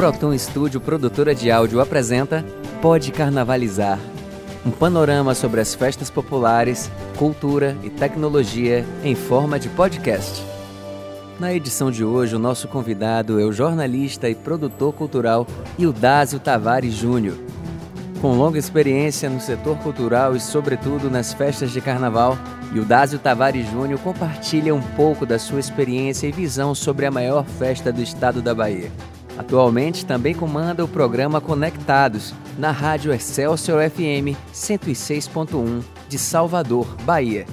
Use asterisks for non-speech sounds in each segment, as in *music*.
Proton Studio Produtora de Áudio apresenta Pode Carnavalizar. Um panorama sobre as festas populares, cultura e tecnologia em forma de podcast. Na edição de hoje, o nosso convidado é o jornalista e produtor cultural Ildásio Tavares Júnior. Com longa experiência no setor cultural e, sobretudo, nas festas de carnaval, Ildásio Tavares Júnior compartilha um pouco da sua experiência e visão sobre a maior festa do estado da Bahia. Atualmente também comanda o programa Conectados, na Rádio Excelsior FM 106.1 de Salvador, Bahia.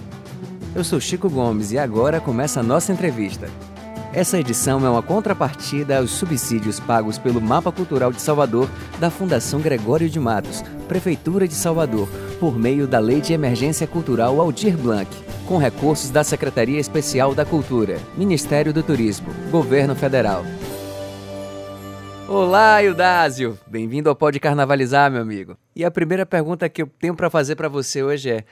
Eu sou Chico Gomes e agora começa a nossa entrevista. Essa edição é uma contrapartida aos subsídios pagos pelo Mapa Cultural de Salvador da Fundação Gregório de Matos, Prefeitura de Salvador, por meio da Lei de Emergência Cultural Aldir Blanc, com recursos da Secretaria Especial da Cultura, Ministério do Turismo, Governo Federal. Olá, Eudásio! Bem-vindo ao Pode Carnavalizar, meu amigo. E a primeira pergunta que eu tenho para fazer para você hoje é: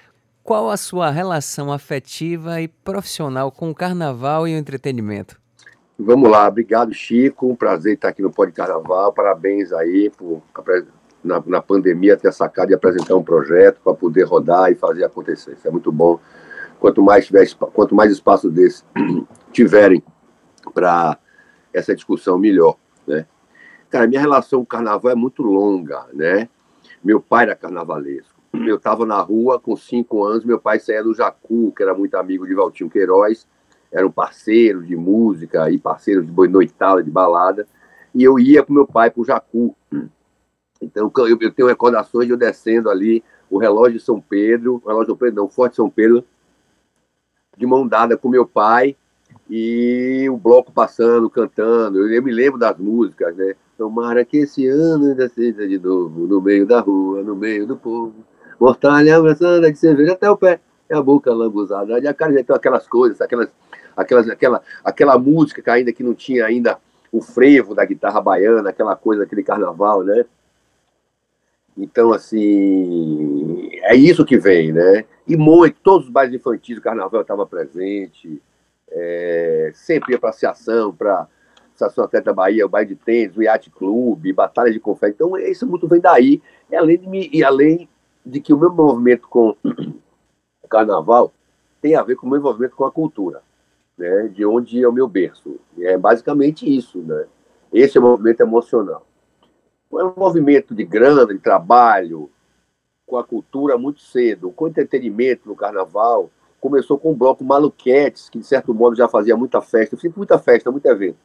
qual a sua relação afetiva e profissional com o carnaval e o entretenimento? Vamos lá, obrigado, Chico. Um prazer estar aqui no Pode Carnaval. Parabéns aí por, na, na pandemia, ter sacado e apresentar um projeto para poder rodar e fazer acontecer. Isso é muito bom. Quanto mais, tiver, quanto mais espaço desse *clears throat* tiverem para essa discussão, melhor. Né? Cara, minha relação com o carnaval é muito longa. Né? Meu pai era carnavalesco. Eu estava na rua com cinco anos, meu pai saía do Jacu, que era muito amigo de Valtinho Queiroz eram parceiros de música e parceiros de noitada, de balada, e eu ia com meu pai para o Jacu. Então eu, tenho recordações de eu descendo ali o relógio de São Pedro, o relógio de São Pedro, não, o Forte São Pedro, de mão dada com meu pai, e o bloco passando, cantando. Eu me lembro das músicas, né? Tomara que esse ano ainda seja de novo, no meio da rua, no meio do povo. Mortalha abraçando de cerveja até o pé, e a boca lambuzada. E a cara tem aquelas coisas, aquelas aquelas, aquela, aquela música que ainda que não tinha ainda o frevo da guitarra baiana, aquela coisa daquele carnaval, né? Então, assim, é isso que vem, né? E muito, todos os bailes infantis do carnaval estava presente, é, sempre ia para a associação, para Estação Atleta Bahia, o baile de tênis, o Yacht Clube, Batalha de Confete. Então, isso muito vem daí. E além de, me, e além de que o meu movimento com o carnaval tem a ver com o meu envolvimento com a cultura né, de onde é o meu berço. É basicamente isso, né? Esse é o movimento emocional. É um movimento de grana, de trabalho, com a cultura muito cedo, com entretenimento no carnaval. Começou com o bloco Maluquetes, que de certo modo já fazia muita festa. Eu fiz muita festa, muito evento.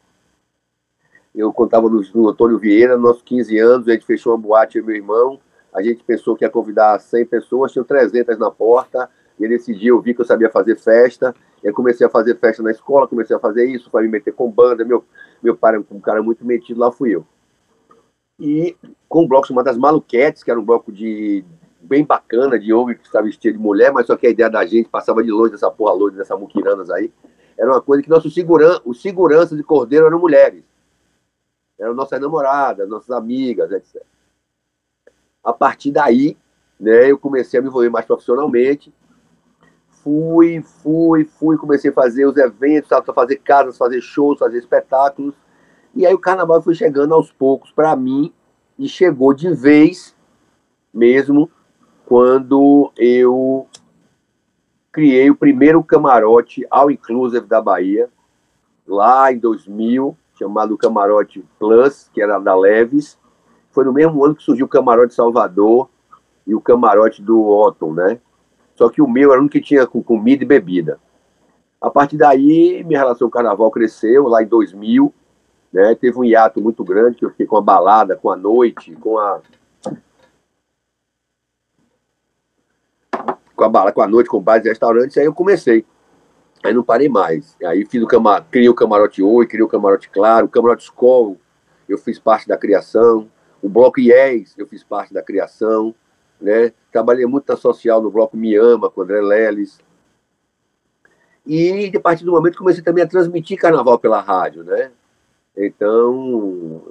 Eu contava no, no Antônio Vieira, nossos 15 anos, a gente fechou uma boate, eu e meu irmão. A gente pensou que ia convidar 100 pessoas, tinham 300 na porta. E nesse dia eu vi que eu sabia fazer festa eu comecei a fazer festa na escola, comecei a fazer isso, para me meter com banda. Meu, meu pai era um cara muito metido, lá fui eu. E com um bloco chamado As Maluquetes, que era um bloco de bem bacana, de homem que estava vestido de mulher, mas só que a ideia da gente passava de longe dessa porra longe, dessa muquiranas aí. Era uma coisa que nossos seguran os seguranças de Cordeiro eram mulheres. Eram nossas namoradas, nossas amigas, etc. A partir daí, né, eu comecei a me envolver mais profissionalmente fui, fui, fui, comecei a fazer os eventos, a fazer casas, fazer shows, fazer espetáculos. E aí o carnaval foi chegando aos poucos para mim e chegou de vez mesmo quando eu criei o primeiro camarote ao inclusive da Bahia, lá em 2000, chamado Camarote Plus, que era da Leves. Foi no mesmo ano que surgiu o Camarote Salvador e o Camarote do Otton, né? Só que o meu era um que tinha com comida e bebida. A partir daí, minha relação com o carnaval cresceu, lá em 2000, né? Teve um hiato muito grande, que eu fiquei com a balada, com a noite, com a... Com a balada, com a noite, com bares e restaurantes, aí eu comecei. Aí não parei mais. Aí fiz o camar... criei o Camarote Oi, criei o Camarote Claro, o Camarote Skol, eu fiz parte da criação. O Bloco IES, eu fiz parte da criação né? Trabalhei muito na social, no bloco Me Ama, com o André Leles. E a partir do momento comecei também a transmitir carnaval pela rádio, né? Então,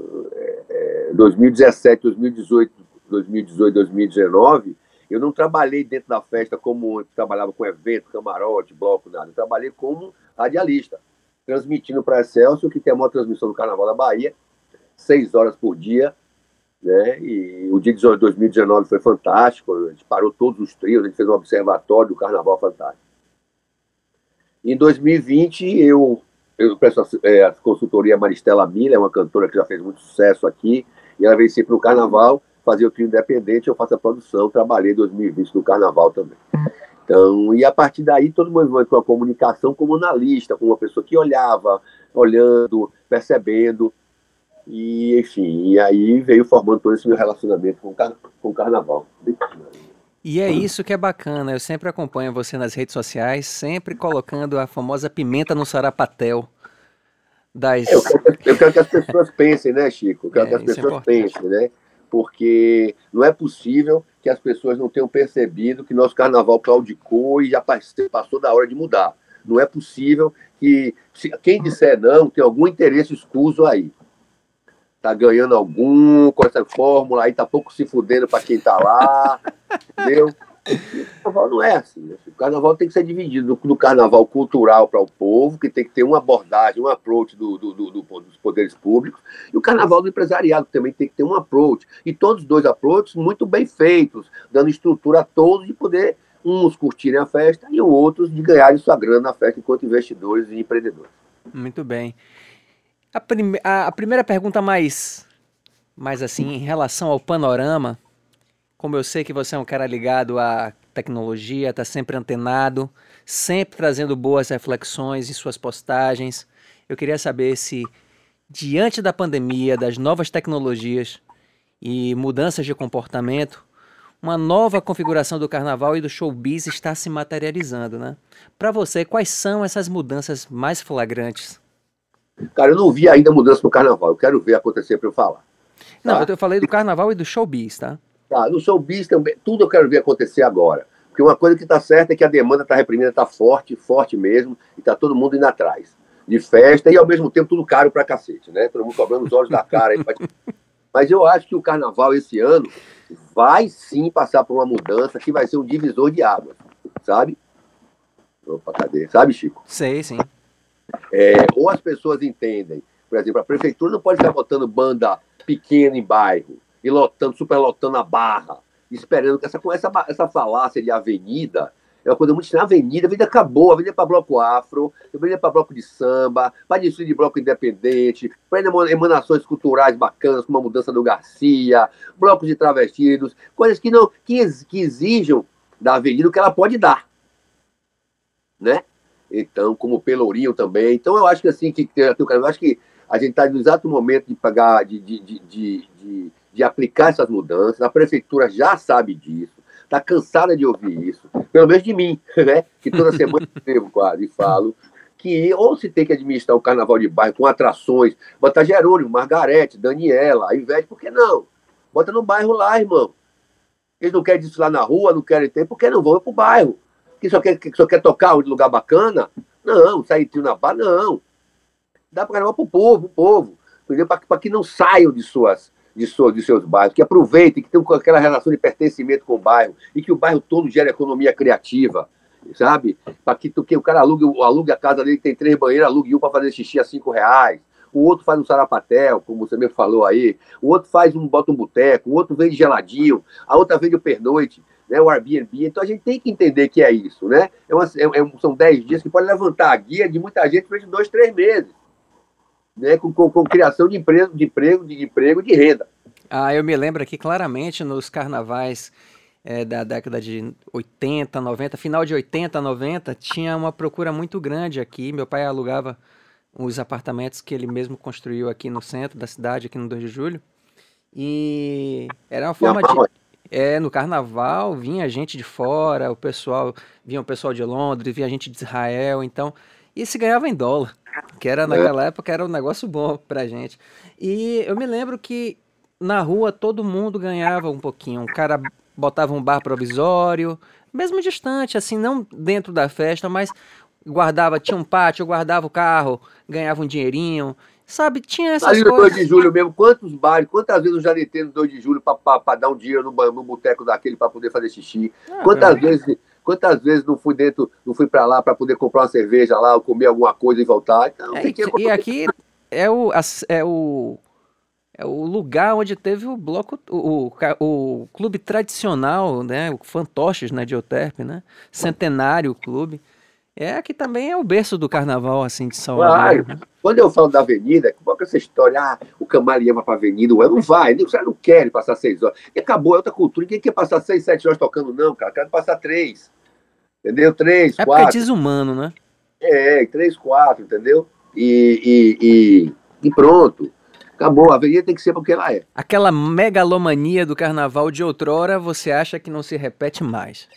é, 2017, 2018, 2018, 2019, eu não trabalhei dentro da festa como trabalhava com evento, camarote, bloco, nada. Eu trabalhei como radialista, transmitindo para a Celso, que tem a maior transmissão do Carnaval da Bahia, seis horas por dia, né? E o dia de 2019 foi fantástico, a gente parou todos os trios, a gente fez um observatório do Carnaval fantástico. Em 2020, eu, eu presto a, é, a consultoria Maristela Miller, é uma cantora que já fez muito sucesso aqui, e ela veio sempre no Carnaval, fazer o trio independente, eu faço a produção, trabalhei em 2020 no Carnaval também. Então, e a partir daí, todo mundo com a comunicação como analista, como uma pessoa que olhava, olhando, percebendo, e, enfim, e aí veio formando todo esse meu relacionamento com, com o carnaval. E é isso que é bacana. Eu sempre acompanho você nas redes sociais, sempre colocando a famosa pimenta no sarapatel. Das... É, eu, quero, eu, quero, que as pessoas pensem, né, Chico? Eu quero é, que as é pessoas é pensem, né? Porque não é possível que as pessoas não tenham percebido que nosso carnaval claudicou e já passou da hora de mudar. Não é possível que se, quem disser não tem algum interesse escuso aí tá ganhando algum com essa fórmula, aí tá pouco se fudendo para quem tá lá, *laughs* entendeu? O carnaval não é assim. Né? O carnaval tem que ser dividido no, carnaval cultural para o povo, que tem que ter uma abordagem, um approach do, do, do, dos poderes públicos, e o carnaval do empresariado que também tem que ter um approach. E todos os dois approaches muito bem feitos, dando estrutura a todos de poder uns curtirem a festa e outros de ganharem sua grana na festa enquanto investidores e empreendedores. Muito bem. A, a, a, primeira pergunta mais, mais assim, em relação ao panorama, como eu sei que você é um cara ligado à tecnologia, está sempre antenado, sempre trazendo boas reflexões em suas postagens, eu queria saber se, diante da pandemia, das novas tecnologias e mudanças de comportamento, uma nova configuração do carnaval e do showbiz está se materializando, né? Para você, quais são essas mudanças mais flagrantes? Cara, eu não vi ainda mudança no carnaval. Eu quero ver acontecer para eu falar. Não, tá? eu falei do carnaval e do showbiz, tá? Tá, no showbiz também, tudo eu quero ver acontecer agora. Porque uma coisa que está certa é que a demanda está reprimida, está forte, forte mesmo, e está todo mundo indo atrás de festa e ao mesmo tempo tudo caro pra cacete, né? Todo mundo cobrando os olhos da cara. *laughs* Mas eu acho que o carnaval esse ano vai sim passar por uma mudança que vai ser um divisor de águas, sabe? Opa, cadê? Sabe, Chico? Sei, sim. É, ou as pessoas entendem, por exemplo, a prefeitura não pode ficar botando banda pequena em bairro e lotando, superlotando a barra, esperando que essa, essa, essa falácia de avenida é uma coisa muito estranha. Avenida, avenida acabou, avenida é para bloco afro, avenida é para bloco de samba, para desfile de bloco independente, para emanações culturais bacanas, como a mudança do Garcia, blocos de travestidos, coisas que não que, que exijam da avenida o que ela pode dar. Né? então, como o Pelourinho também. Então, eu acho que assim, que, eu acho que a gente está no exato momento de pagar, de, de, de, de, de aplicar essas mudanças. A prefeitura já sabe disso, está cansada de ouvir isso, pelo menos de mim, *laughs* né? Que toda semana eu quase e falo que ou se tem que administrar o carnaval de bairro com atrações, botar Jerônimo, Margarete, Daniela, Ivete, por que não? Bota no bairro lá, irmão. Eles não querem desfilar na rua, não querem ter, por que não vão para o bairro? que só quer, que só quer tocar um lugar bacana. Não, sair trio na bar, não. Dá para para o povo, o povo. Para que não saiam de suas, de, suas, de seus bairros, que aproveitem, que tenham aquela relação de pertencimento com o bairro e que o bairro todo gere economia criativa, sabe? Para que, que o cara alugue, alugue a casa dele que tem três banheiros, alugue um para fazer xixi a cinco reais. O outro faz um sarapatel, como você mesmo falou aí. O outro faz um, bota um boteco. O outro vende geladinho. A outra vende o pernoite né, o Airbnb. Então a gente tem que entender que é isso, né? É uma, é, é são 10 dias que pode levantar a guia de muita gente durante dois, três meses, né? Com, com, com, criação de emprego, de emprego, de emprego, de renda. Ah, eu me lembro aqui claramente nos carnavais é, da década de 80, 90, final de 80, 90, tinha uma procura muito grande aqui. Meu pai alugava os apartamentos que ele mesmo construiu aqui no centro da cidade, aqui no 2 de julho. E era uma forma de. É, no carnaval vinha gente de fora, o pessoal, vinha o pessoal de Londres, vinha gente de Israel, então, e se ganhava em dólar, que era naquela é. época era um negócio bom pra gente. E eu me lembro que na rua todo mundo ganhava um pouquinho, um cara botava um bar provisório, mesmo distante, assim, não dentro da festa, mas guardava, tinha um pátio, guardava o carro, ganhava um dinheirinho. Sabe, tinha essas Ali no 2 de julho mesmo, quantos bares, quantas vezes eu já detei no 2 de julho para dar um dinheiro no, no boteco daquele para poder fazer xixi? Ah, quantas é. vezes quantas vezes não fui dentro, não fui para lá para poder comprar uma cerveja lá, ou comer alguma coisa e voltar? Então, é, e, e aqui é o, é o é o lugar onde teve o bloco, o, o, o clube tradicional, né, o Fantoches, né, de Euterpe, né, centenário clube, é aqui também é o berço do carnaval, assim, de Salvador. Claro. Né? Quando eu falo da avenida, que é essa história? Ah, o camaleão vai pra avenida, o não vai, os caras não querem passar seis horas. E acabou, é outra cultura, ninguém quer passar seis, sete horas tocando, não, cara, quer passar três. Entendeu? Três, é quatro. É porque é desumano, né? É, três, quatro, entendeu? E, e, e, e pronto. Acabou, a avenida tem que ser porque ela é. Aquela megalomania do carnaval de outrora, você acha que não se repete mais?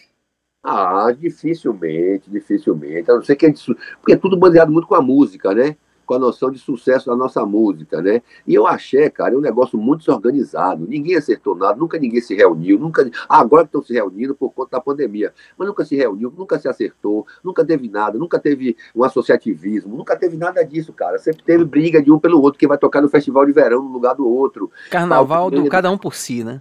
Ah, dificilmente, dificilmente. A não ser que a gente, porque é tudo baseado muito com a música, né? com a noção de sucesso da nossa música, né? E eu achei, cara, é um negócio muito desorganizado. Ninguém acertou nada, nunca ninguém se reuniu, nunca. Ah, agora que estão se reunindo por conta da pandemia. Mas nunca se reuniu, nunca se acertou, nunca teve nada, nunca teve um associativismo, nunca teve nada disso, cara. Sempre teve briga de um pelo outro, que vai tocar no festival de verão no lugar do outro. Carnaval do cada um por si, né?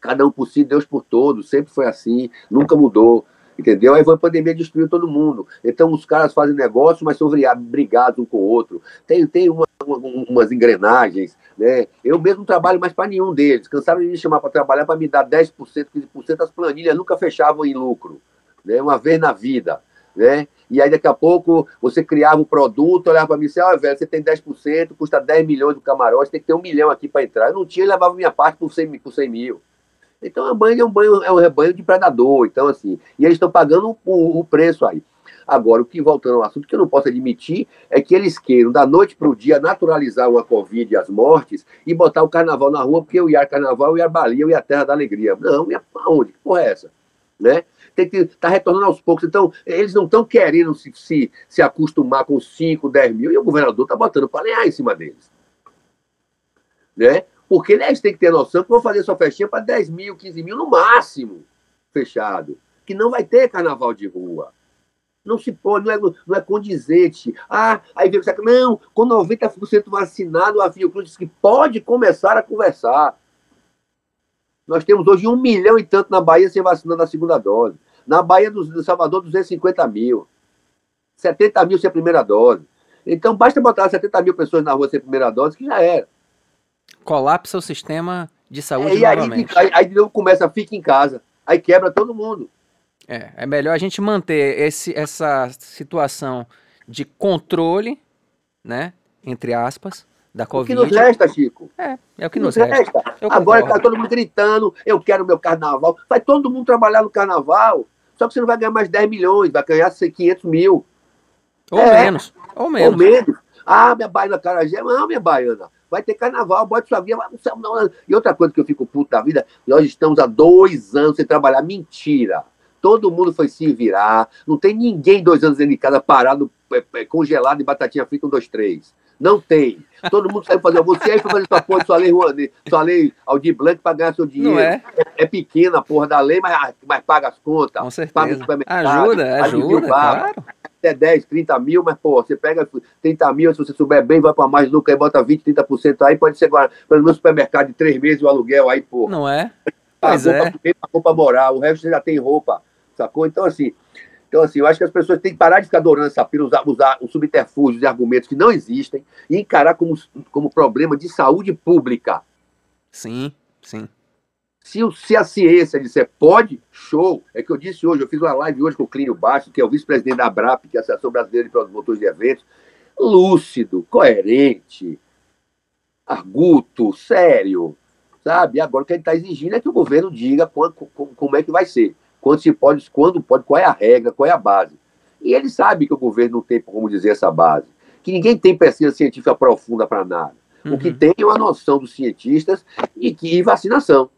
Cada um por si, Deus por todos, sempre foi assim, nunca mudou entendeu? Aí a pandemia destruiu todo mundo. Então os caras fazem negócio, mas são brigados um com o outro. Tem, tem uma, uma, umas engrenagens, né? Eu mesmo não trabalho mais para nenhum deles. Cansaram de me chamar para trabalhar para me dar 10%, 15%, as planilhas nunca fechavam em lucro, né? Uma vez na vida. Né? E aí daqui a pouco você criava um produto, olhava para mim e disse, ah, velho, você tem 10%, custa 10 milhões do camarote, tem que ter um milhão aqui para entrar. Eu não tinha, eu levava minha parte por 100, por 100 mil. Então a banha é um banho, é um rebanho de predador. Então, assim, e eles estão pagando o, o, preço aí. Agora, o que, voltando ao assunto, que eu não posso admitir é que eles queiram, da noite para o dia, naturalizar uma Covid e as mortes e botar o carnaval na rua, porque eu ia carnaval, eu ia Bali, eu ia Terra da Alegria. Não, ia aonde? Que porra é essa? Né? Tem que tá retornando aos poucos. Então, eles não estão querendo se, se, se acostumar com 5, 10 mil, e o governador está botando para em cima deles. Né? Porque né, eles têm que ter noção que vão fazer sua festinha para 10 mil, 15 mil no máximo, fechado. Que não vai ter carnaval de rua. Não se pode, não é, não é condizente. Ah, aí vem o não, com 90% vacinado, a Fiocruz diz que pode começar a conversar. Nós temos hoje um milhão e tanto na Bahia sem vacinando a segunda dose. Na Bahia do Salvador, 250 mil. 70 mil sem a primeira dose. Então, basta botar 70 mil pessoas na rua sem a primeira dose, que já era colapsa o sistema de saúde é, e novamente. Aí, aí, aí de novo começa, fica em casa. Aí quebra todo mundo. É, é melhor a gente manter esse, essa situação de controle, né, entre aspas, da Covid. O que nos resta, Chico? É, é o que nos, nos resta. resta. Agora tá todo mundo gritando, eu quero meu carnaval. Vai todo mundo trabalhar no carnaval, só que você não vai ganhar mais 10 milhões, vai ganhar 500 mil. Ou é, menos. Ou menos. Ou menos. Ah, minha baiana Carajé, não, minha baiana vai ter carnaval, bote sua vida. E outra coisa que eu fico puto da vida, nós estamos há dois anos sem trabalhar. Mentira. Todo mundo foi se virar. Não tem ninguém dois anos dentro de casa parado, é, é, congelado em batatinha frita, um, dois, três. Não tem. Todo mundo saiu fazer. Você aí foi fazer sua porra, sua lei, sua lei Aldir Blanc para ganhar seu dinheiro. É? é? pequena a porra da lei, mas, mas paga as contas. Com certeza. Paga o supermercado. Ajuda, ajuda, claro até 10, 30 mil, mas, pô, você pega 30 mil, se você souber bem, vai para mais lucro, aí bota 20, 30% aí, pode ser agora, pelo menos supermercado de três meses o aluguel aí, pô. Não é? Pois a roupa, é. A roupa moral, o resto você já tem roupa, sacou? Então, assim, então, assim, eu acho que as pessoas têm que parar de ficar adorando essa pira, usar, usar os subterfúgios e argumentos que não existem e encarar como, como problema de saúde pública. Sim, sim. Se, se a ciência disser pode, show. É que eu disse hoje, eu fiz uma live hoje com o Clínio Baixo, que é o vice-presidente da ABRAP, que é a Associação Brasileira de Promotores de Eventos, lúcido, coerente, arguto, sério, sabe? Agora o que ele está exigindo é que o governo diga quando, como é que vai ser, quando se pode, quando pode, qual é a regra, qual é a base. E ele sabe que o governo não tem como dizer essa base, que ninguém tem pesquisa científica profunda para nada. Uhum. O que uhum. tem é uma noção dos cientistas e que vacinação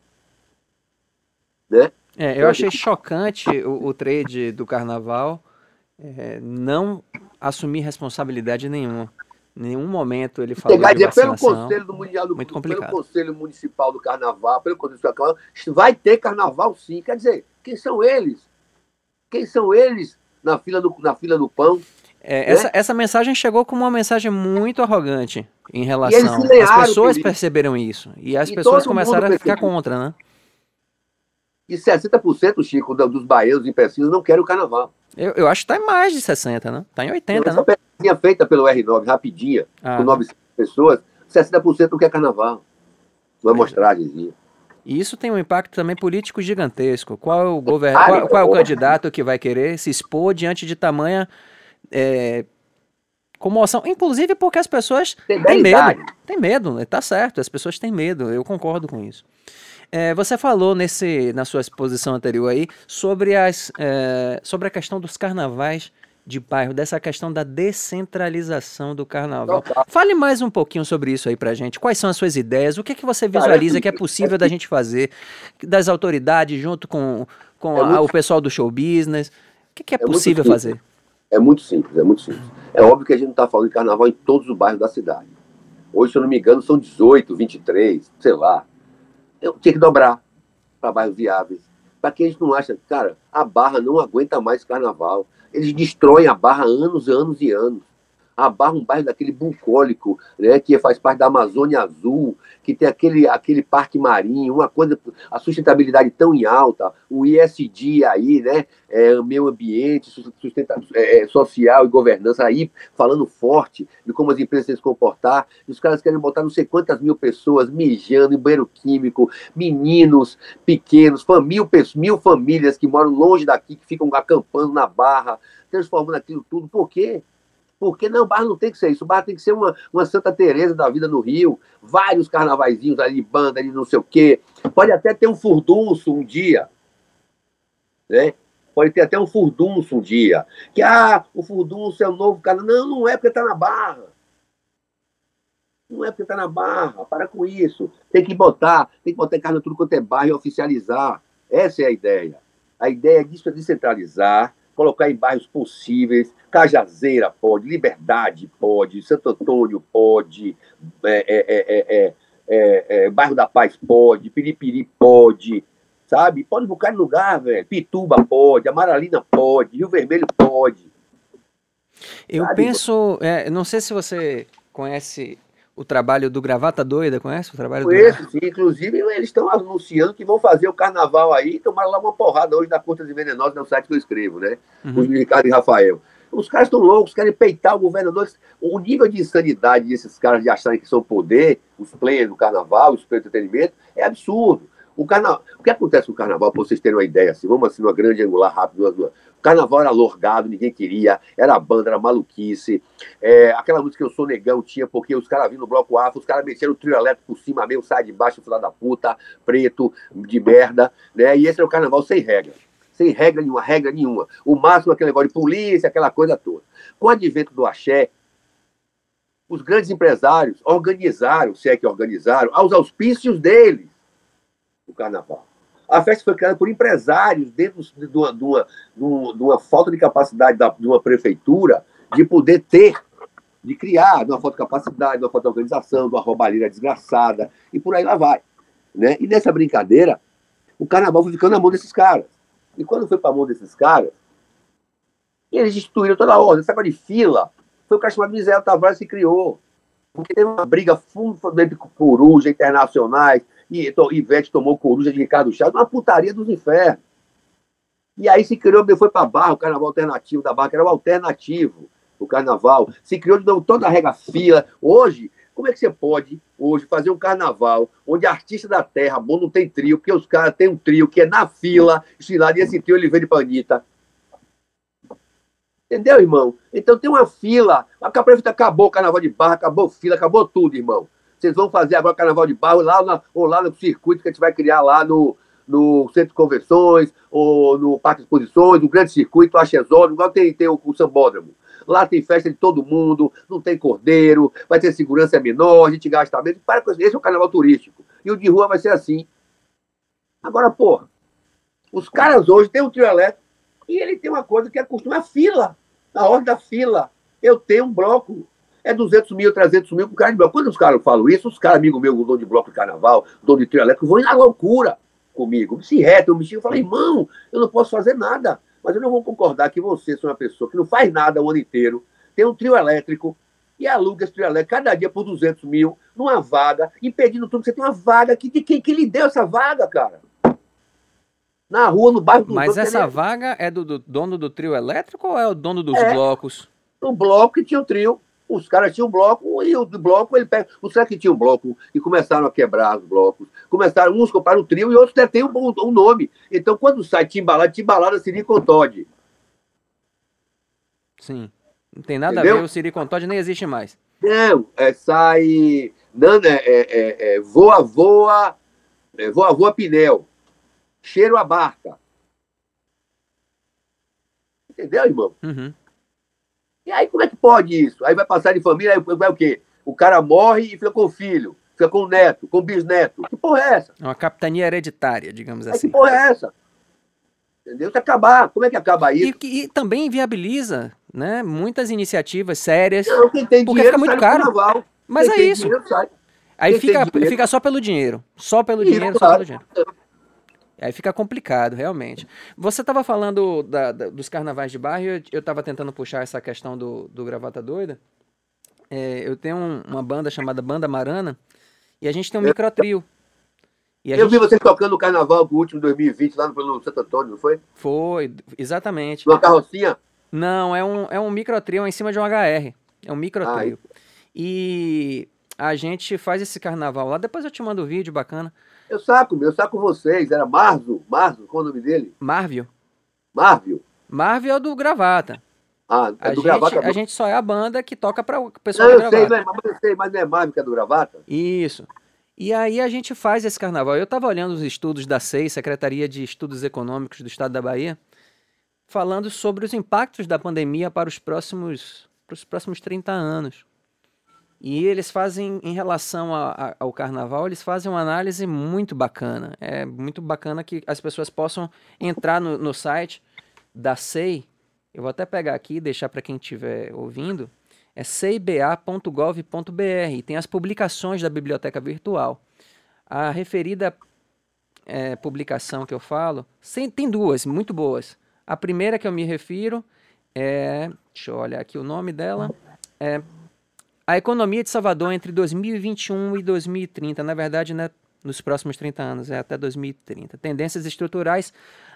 né? É, eu então, achei chocante o, o trade do carnaval é, não assumir responsabilidade nenhuma. Em nenhum momento ele falou de vacinação. Pelo Conselho do Mundial do Muito complicado. Pelo Conselho Municipal do Carnaval, pelo Conselho do Carnaval, vai ter carnaval sim. Quer dizer, quem são eles? Quem são eles na fila do, na fila do pão? É, né? essa, essa mensagem chegou como uma mensagem muito arrogante em relação. As pessoas perceberam isso. E as e pessoas começaram a ficar contra, né? E 60%, Chico, dos baianos e empecilhos não querem o carnaval. Eu, eu acho que está em mais de 60, né? Está em 80, né? Essa feita pelo R9, rapidinha, ah. com 900 pessoas, 60% não quer carnaval. uma amostragemzinha. E isso tem um impacto também político gigantesco. Qual é o, govern... qual, qual é o candidato que vai querer se expor diante de tamanha é, comoção? Inclusive porque as pessoas têm medo. Tem medo, tá certo, as pessoas têm medo, eu concordo com isso. É, você falou nesse, na sua exposição anterior aí sobre, as, é, sobre a questão dos carnavais de bairro, dessa questão da descentralização do carnaval. Fale mais um pouquinho sobre isso aí pra gente. Quais são as suas ideias? O que, é que você visualiza que é possível da gente fazer, das autoridades, junto com, com é a, o pessoal do show business? O que, que é, é possível fazer? É muito simples, é muito simples. É óbvio que a gente não está falando de carnaval em todos os bairros da cidade. Hoje, se eu não me engano, são 18, 23, sei lá. Eu tinha que dobrar para bairros viáveis. Para que gente não acha, cara, a Barra não aguenta mais carnaval. Eles destroem a Barra anos, anos e anos a Barra, um bairro daquele bucólico, né, que faz parte da Amazônia Azul, que tem aquele, aquele parque marinho, uma coisa, a sustentabilidade tão em alta, o ISD aí, né, é, meio ambiente, é, é, social e governança aí, falando forte de como as empresas têm se comportar, e os caras querem botar não sei quantas mil pessoas mijando em banheiro químico, meninos pequenos, mil, mil famílias que moram longe daqui, que ficam acampando na Barra, transformando aquilo tudo, por quê? Porque não, o bar não tem que ser isso. O bar tem que ser uma, uma Santa Teresa da vida no Rio, vários carnavaizinhos ali, banda ali, não sei o quê. Pode até ter um furdunço um dia. Né? Pode ter até um furdunço um dia. Que, ah, o furdunço é o novo carnaval. Não, não é porque está na barra. Não é porque está na barra. Para com isso. Tem que botar, tem que botar carne tudo quanto é barra e oficializar. Essa é a ideia. A ideia é descentralizar, colocar em bairros possíveis. Cajazeira pode, Liberdade pode, Santo Antônio pode, é, é, é, Bairro da Paz pode, Piripiri pode, sabe? Pode buscar em lugar, velho. Pituba pode, Amaralina pode, Rio Vermelho pode. Eu sabe? penso, não sei se você conhece o trabalho do Gravata Doida, conhece o trabalho Conheço, do... sim. Inclusive, eles estão anunciando que vão fazer o carnaval aí, tomaram lá uma porrada hoje da Contas e Venenosa, no site que eu escrevo, né? Uhum. Os Ricardo e Rafael. Os caras estão loucos, querem peitar o governador. O nível de insanidade desses caras de acharem que são poder, os players do carnaval, os players do entretenimento, é absurdo. O, carnaval, o que acontece com o carnaval, para vocês terem uma ideia, assim, vamos assim, uma grande angular rápido, duas, o carnaval era lorgado, ninguém queria, era banda, era maluquice. É, aquela música que eu sou negão tinha, porque os caras vinham no bloco afro, os caras mexeram o trio elétrico por cima mesmo, sai de baixo, filho da puta, preto, de merda, né? E esse era o carnaval sem regra. Sem regra nenhuma, regra nenhuma. O máximo aquele negócio de polícia, aquela coisa toda. Com o advento do axé, os grandes empresários organizaram, se é que organizaram, aos auspícios deles, o carnaval. A festa foi criada por empresários dentro de uma, de uma, de uma falta de capacidade da, de uma prefeitura de poder ter, de criar, de uma falta de capacidade, de uma falta de organização, de uma roubalheira desgraçada, e por aí lá vai. Né? E nessa brincadeira, o carnaval foi ficando na mão desses caras. E quando foi para a mão desses caras, eles destruíram toda a ordem. Essa de fila foi o cara chamado Misael Tavares que criou. Porque teve uma briga fundo entre coruja internacionais, e Ivete tomou coruja de Ricardo Chaves, uma putaria dos infernos. E aí se criou, foi para Barra, o carnaval alternativo da Barra, que era o alternativo, o carnaval. Se criou de novo toda a rega fila. Hoje, como é que você pode, hoje, fazer um carnaval onde artista da terra, bom, não tem trio, porque os caras têm um trio que é na fila, lá e esse trio ele vem de panita. Entendeu, irmão? Então tem uma fila. A prefeita acabou o carnaval de barra, acabou fila, acabou tudo, irmão. Vocês vão fazer agora carnaval de barro lá na, ou lá no circuito que a gente vai criar lá no, no Centro de Convenções, ou no Parque de Exposições, no Grande Circuito, o Axesório, igual tem, tem o, o Sambódromo. Lá tem festa de todo mundo, não tem cordeiro, vai ter segurança menor, a gente gasta menos. Para com. Esse é o carnaval turístico. E o de rua vai ser assim. Agora, porra, os caras hoje têm um trio elétrico e ele tem uma coisa que é costume, fila. Na hora da fila. Eu tenho um bloco é 200 mil, 300 mil com cara de bloco. Quando os caras falam isso, os caras, amigo meu, dono de bloco de carnaval, dono de trio elétrico, vão na loucura comigo. Se reto, eu me xingo, eu falo, irmão, eu não posso fazer nada. Mas eu não vou concordar que você seja uma pessoa que não faz nada o ano inteiro, tem um trio elétrico e aluga esse trio elétrico cada dia por 200 mil, numa vaga, impedindo tudo. Você tem uma vaga que, de quem que lhe deu essa vaga, cara? Na rua, no bairro do Mas essa vaga é do, do, dono do trio elétrico ou é o dono dos é, blocos? O bloco que tinha o trio. Os caras tinham bloco e o bloco ele pega. Os caras que tinham bloco e começaram a quebrar os blocos. Começaram, uns compraram o trio e outros até têm um, um nome. Então, quando sai Timbalada, Timbalada Siri com Todd. Sim. Não tem nada Entendeu? a ver, o Siri com Todd nem existe mais. Não, é, sai. Não, é, é, é, voa, voa. É, voa, voa Pinel. Cheiro a barca. Entendeu, irmão? Uhum. E aí, como é que pode isso? Aí vai passar de família, aí vai o quê? O cara morre e fica com o filho, fica com o neto, com o bisneto. Que porra é essa? Uma capitania hereditária, digamos assim. Que porra é essa? Entendeu? Se acabar, como é que acaba isso? E, e também viabiliza né, muitas iniciativas sérias. Não, quem tem porque dinheiro, fica muito caro. Mas quem é isso. Dinheiro, Aí fica, fica só pelo dinheiro. Só pelo isso, dinheiro, claro. só pelo dinheiro. Aí fica complicado, realmente. Você estava falando da, da, dos carnavais de bairro, eu estava tentando puxar essa questão do, do Gravata Doida. É, eu tenho um, uma banda chamada Banda Marana, e a gente tem um microtrio. Eu gente... vi você tocando no carnaval do último 2020, lá no Santo Antônio, não foi? Foi, exatamente. Uma carrocinha? Não, é um, é um microtrio em cima de um HR. É um microtrio. Ah, e a gente faz esse carnaval lá, depois eu te mando o um vídeo bacana. Eu saco, meu, eu saco vocês. Era Marzo, Marzo, qual é o nome dele? Marvio. Marvio. Marvio é o do Gravata. Ah, é a do gente, Gravata? A gente só é a banda que toca para o pessoal não, do eu Gravata. Sei, mas, eu sei, mas não é Marvio que é do Gravata? Isso. E aí a gente faz esse carnaval. Eu estava olhando os estudos da SEI, Secretaria de Estudos Econômicos do Estado da Bahia, falando sobre os impactos da pandemia para os próximos, para os próximos 30 anos. E eles fazem, em relação a, a, ao carnaval, eles fazem uma análise muito bacana. É muito bacana que as pessoas possam entrar no, no site da SEI. Eu vou até pegar aqui e deixar para quem estiver ouvindo. É ceiba.gov.br. Tem as publicações da biblioteca virtual. A referida é, publicação que eu falo, tem duas muito boas. A primeira que eu me refiro é. Deixa eu olhar aqui o nome dela. É a economia de Salvador entre 2021 e 2030, na verdade, né, nos próximos 30 anos, é até 2030. Tendências estruturais,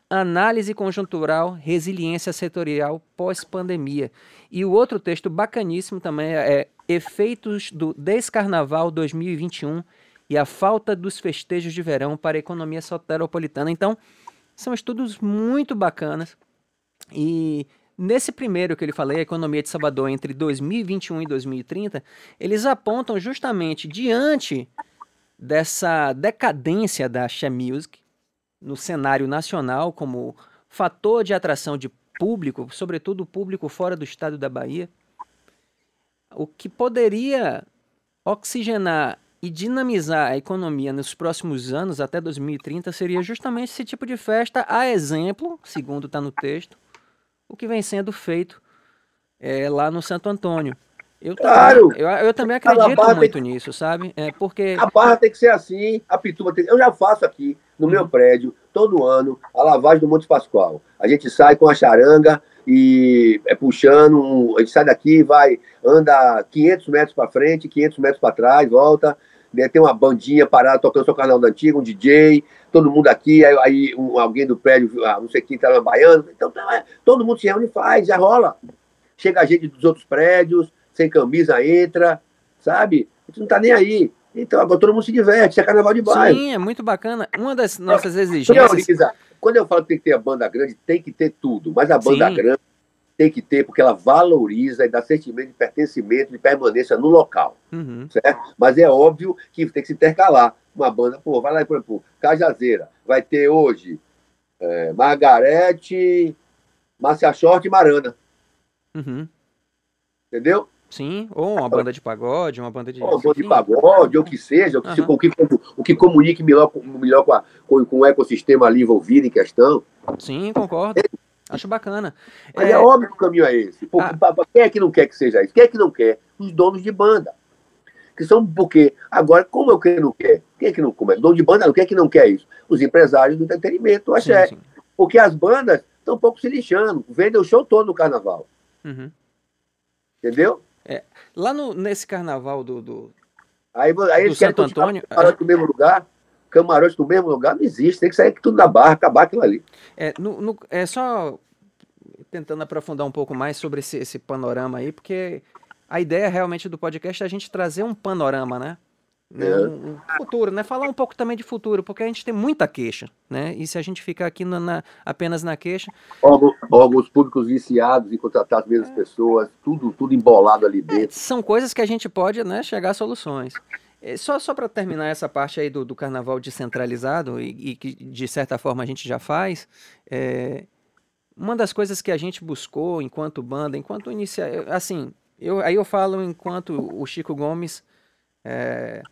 análise conjuntural, resiliência setorial pós-pandemia. E o outro texto bacaníssimo também é, é Efeitos do Descarnaval 2021 e a falta dos festejos de verão para a economia soteropolitana. Então, são estudos muito bacanas e Nesse primeiro que ele falei, a economia de Salvador entre 2021 e 2030, eles apontam justamente diante dessa decadência da Xé Music no cenário nacional como fator de atração de público, sobretudo público fora do estado da Bahia, o que poderia oxigenar e dinamizar a economia nos próximos anos, até 2030, seria justamente esse tipo de festa, a exemplo, segundo está no texto, o que vem sendo feito é, lá no Santo Antônio. Eu claro. Também, eu, eu também acredito muito nisso, sabe? É porque a barra tem que ser assim, a pituba tem. Eu já faço aqui no meu uhum. prédio todo ano a lavagem do Monte Pascoal. A gente sai com a charanga e é puxando, a gente sai daqui, vai anda 500 metros para frente, 500 metros para trás, volta né, tem uma bandinha parada tocando seu canal da antiga, um DJ, todo mundo aqui, aí, aí um, alguém do prédio, ah, não sei quem tá baiano, então tá, é, todo mundo se reúne e faz, já rola. Chega a gente dos outros prédios, sem camisa entra, sabe? A gente não tá nem aí. Então agora todo mundo se diverte, é carnaval de bairro. Sim, é muito bacana. Uma das nossas exigências. Quando eu falo que tem que ter a banda grande, tem que ter tudo, mas a banda Sim. grande tem que ter, porque ela valoriza e dá sentimento de pertencimento, de permanência no local. Uhum. Certo? Mas é óbvio que tem que se intercalar. Uma banda, pô, vai lá, por exemplo, Cajazeira, vai ter hoje é, Margarete, Márcia Short e Marana. Uhum. Entendeu? Sim, ou uma banda de pagode, uma banda de. Ou uma banda de pagode, ou o que seja, o que, uhum. o que, o que comunique melhor, melhor com, a, com, com, o ecossistema ali envolvido em questão. Sim, concordo. Acho bacana. Mas é, é óbvio que o caminho é esse. Porque, ah. Quem é que não quer que seja isso? Quem é que não quer? Os donos de banda. Que são porque. Agora, como é que não quer? Quem é que não come? Dono de banda não quer que não quer isso? Os empresários do entretenimento, acho é. Porque as bandas estão um pouco se lixando. Vendem o show todo no carnaval. Uhum. Entendeu? É. Lá no, nesse carnaval do. do... Aí, aí do Santo Antônio. No mesmo lugar camarote no mesmo lugar, não existe. Tem que sair tudo da barra, acabar aquilo ali. É, no, no, é só tentando aprofundar um pouco mais sobre esse, esse panorama aí, porque a ideia realmente do podcast é a gente trazer um panorama, né? É. Um, um futuro, né? Falar um pouco também de futuro, porque a gente tem muita queixa, né? E se a gente ficar aqui na, na- apenas na queixa, Órgãos, órgãos públicos viciados em contratar as mesmas pessoas, tudo, tudo embolado ali é, dentro. são coisas que a gente pode, né, chegar a soluções. É, Só, só para terminar essa parte aí do, do carnaval descentralizado e, e que de certa forma a gente já faz, é, uma das coisas que a gente buscou enquanto banda, enquanto inicia, assim, eu, aí eu falo enquanto o Chico Gomes, é,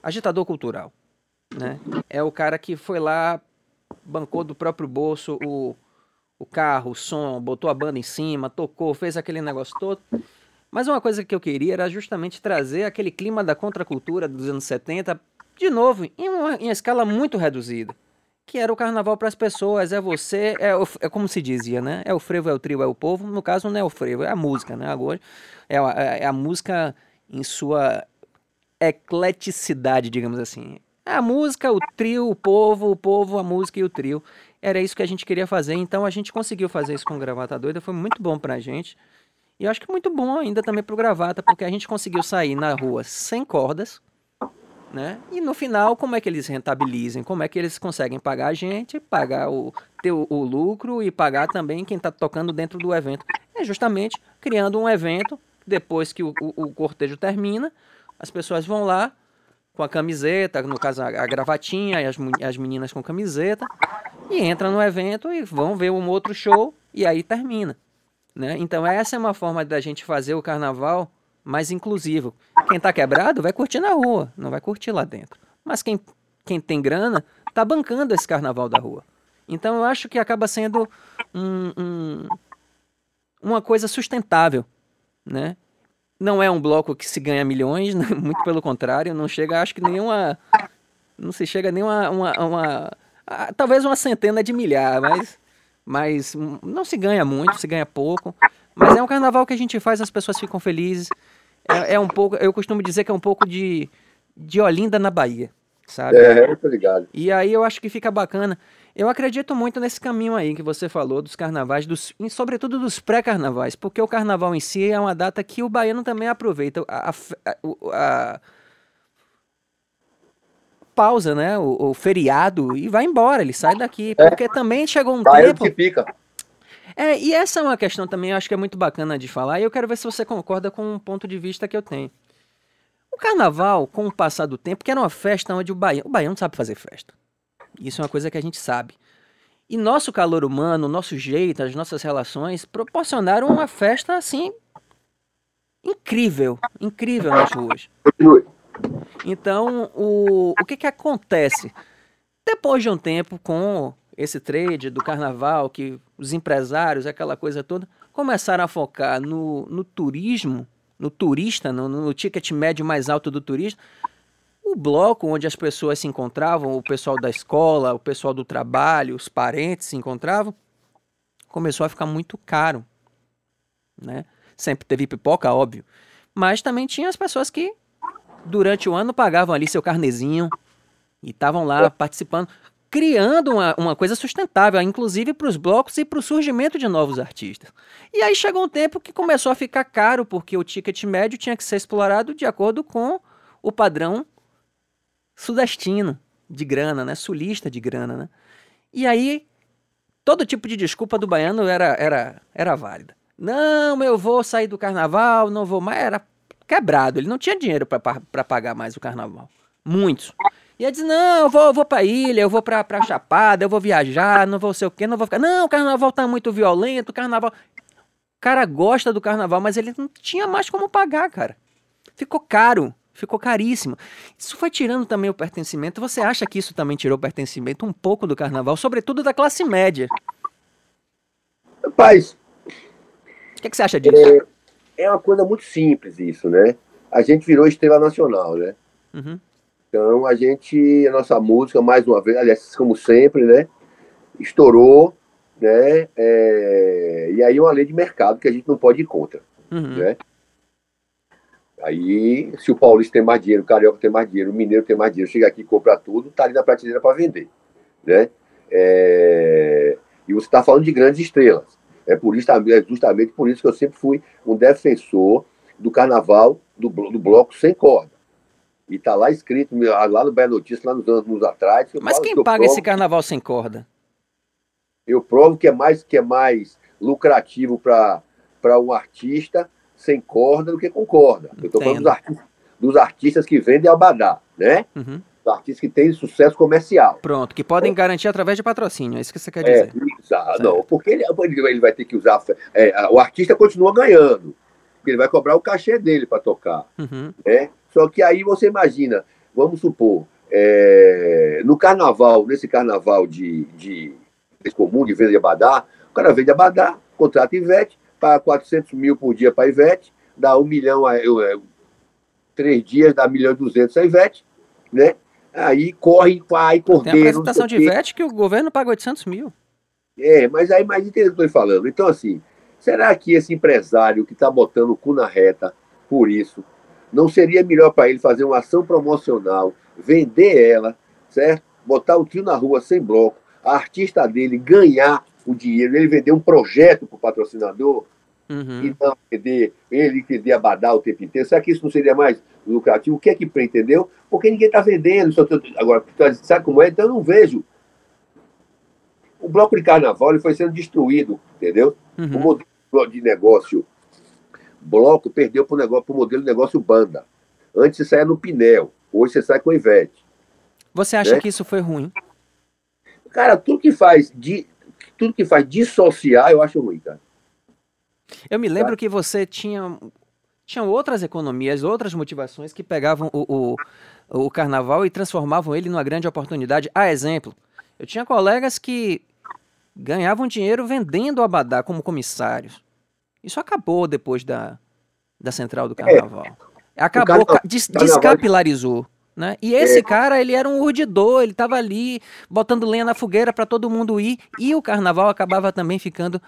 agitador cultural, né? É o cara que foi lá, bancou do próprio bolso o, o carro, o som, botou a banda em cima, tocou, fez aquele negócio todo. Mas uma coisa que eu queria era justamente trazer aquele clima da contracultura dos anos 70, de novo, em uma, em escala muito reduzida. Que era o carnaval para as pessoas, é você, é, o- é como se dizia, né? É o frevo, é o trio, é o povo. No caso, não é o frevo, é a música, né? Agora, é a, é a música em sua ecleticidade, digamos assim. É A música, o trio, o povo, o povo, a música e o trio. Era isso que a gente queria fazer, então a gente conseguiu fazer isso com Gravata Doida, foi muito bom pra gente. E eu acho que muito bom ainda também pro Gravata, porque a gente conseguiu sair na rua sem cordas, né? E no final, como é que eles rentabilizem? Como é que eles conseguem pagar a gente, pagar o, ter o, lucro e pagar também quem está tocando dentro do evento? É justamente criando um evento, depois que o, o, o cortejo termina, as pessoas vão lá com a camiseta, no caso a, a gravatinha e as, as meninas com camiseta, e entram no evento e vão ver um outro show e aí termina. Né? Então essa é uma forma da gente fazer o carnaval mais inclusivo. Quem tá quebrado vai curtir na rua, não vai curtir lá dentro. Mas quem, quem tem grana tá bancando esse carnaval da rua. Então eu acho que acaba sendo um- um- uma coisa sustentável, né? Não é um bloco que se ganha milhões, né? *laughs* muito pelo contrário, não chega, acho que nenhuma, não se chega nem uma, uma, uma- ah, talvez uma centena de milhar, mas, mas hum, não se ganha muito, se ganha pouco. Mas é um carnaval que a gente faz, as pessoas ficam felizes. É, é um pouco, eu costumo dizer que é um pouco de, de Olinda na Bahia, sabe? É, tô ligado. E aí eu acho que fica bacana. Eu acredito muito nesse caminho aí que você falou dos carnavais, dos, e sobretudo dos pré-carnavais, porque o carnaval em si é uma data que o baiano também aproveita. A, a a- pausa, né? O, o feriado e vai embora, ele sai daqui. Porque também chegou um Baiano tempo. que fica. É, e essa é uma questão também, eu acho que é muito bacana de falar, e eu quero ver se você concorda com um ponto de vista que eu tenho. O carnaval, com o passar do tempo, que era uma festa onde o baiano, o baiano sabe fazer festa. Isso é uma coisa que a gente sabe. E nosso calor humano, nosso jeito, as nossas relações proporcionaram uma festa assim incrível, incrível nas ruas. Então, o, o que que acontece? Depois de um tempo com esse trade do carnaval, que os empresários, aquela coisa toda, começaram a focar no, no turismo, no turista, no, no ticket médio mais alto do turista, o bloco onde as pessoas se encontravam, o pessoal da escola, o pessoal do trabalho, os parentes se encontravam, começou a ficar muito caro, né? Sempre teve pipoca, óbvio, mas também tinha as pessoas que durante o ano pagavam ali seu carnezinho e estavam lá participando, criando uma, uma coisa sustentável, inclusive para os blocos e para o surgimento de novos artistas. E aí chegou um tempo que começou a ficar caro, porque o ticket médio tinha que ser explorado de acordo com o padrão sudestino de grana, né? Sulista de grana, né? E aí todo tipo de desculpa do baiano era, era, era válida. Não, eu vou sair do carnaval, não vou mais. Era quebrado, ele não tinha dinheiro para pagar mais o carnaval. Muitos. E ele diz: Não, eu vou, eu vou pra ilha, eu vou pra, pra Chapada, eu vou viajar, não vou sei o quê, não vou ficar. Não, o carnaval tá muito violento, o carnaval. O cara gosta do carnaval, mas ele não tinha mais como pagar, cara. Ficou caro, ficou caríssimo. Isso foi tirando também o pertencimento. Você acha que isso também tirou o pertencimento um pouco do carnaval, sobretudo da classe média? Rapaz, O que, que você acha disso? é uma coisa muito simples isso, né? A gente virou estrela nacional, né? Uhum. Então a gente, a nossa música, mais uma vez, aliás, como sempre, né? Estourou, né? É, E aí é uma lei de mercado que a gente não pode ir contra, Uhum. né? Aí, se o paulista tem mais dinheiro, o carioca tem mais dinheiro, o mineiro tem mais dinheiro, chega aqui e compra tudo, tá ali na prateleira para vender, né? É, E você está falando de grandes estrelas. É por isso, é justamente por isso que eu sempre fui um defensor do carnaval do, do bloco sem corda. E tá lá escrito, lá no Bela Notícia, lá nos anos atrás. Mas quem paga provo, esse carnaval sem corda? Eu provo que é mais, que é mais lucrativo para um artista sem corda do que com corda. Eu estou falando dos artistas, dos artistas, que vendem abadá, né? Uhum. Artistas que têm sucesso comercial. Pronto, que podem é. garantir através de patrocínio, é isso que você quer dizer. É, não, porque ele, ele vai ter que usar. É, o artista continua ganhando porque ele vai cobrar o cachê dele para tocar. Uhum. Né? Só que aí você imagina, vamos supor, é, no carnaval, nesse carnaval de, de, de comum de venda de abadá, o cara vende abadá, contrata Ivete, paga 400 mil por dia para Ivete, dá um milhão, a, eu, é, três dias dá um milhão e duzentos a Ivete, né? Aí corre, pai, cordeiro... Tem a apresentação de Ivete que o governo paga 800 mil. É, mas aí, mais entende o que eu estou falando. Então, assim, Será que esse empresário que está botando o cu na reta por isso, não seria melhor para ele fazer uma ação promocional, vender ela, certo? Botar o tio na rua sem bloco, a artista dele ganhar o dinheiro, ele vender um projeto para o patrocinador, uhum. e não vender, ele que abadar o tempo inteiro. Será que isso não seria mais lucrativo? O que é que entendeu? Porque ninguém está vendendo. Agora, sabe como é? Então eu não vejo. O bloco de carnaval ele foi sendo destruído, entendeu? Uhum. O modelo de negócio bloco perdeu para o negócio, modelo de negócio banda. Antes você saía no Pinel, hoje você sai com o Ivete. Você acha né? que isso foi ruim? Cara, tudo que faz de tudo que faz dissociar, eu acho ruim, cara. Eu me lembro tá? que você tinha tinha outras economias, outras motivações que pegavam o, o, o carnaval e transformavam ele numa grande oportunidade. A exemplo, eu tinha colegas que ganhavam dinheiro vendendo abadá como comissários. Isso acabou depois da, da Central do é. Carnaval. É, acabou, des, descapilarizou. Né? E esse é. cara, ele era um urdidor, ele estava ali botando lenha na fogueira para todo mundo ir, e o carnaval acabava também ficando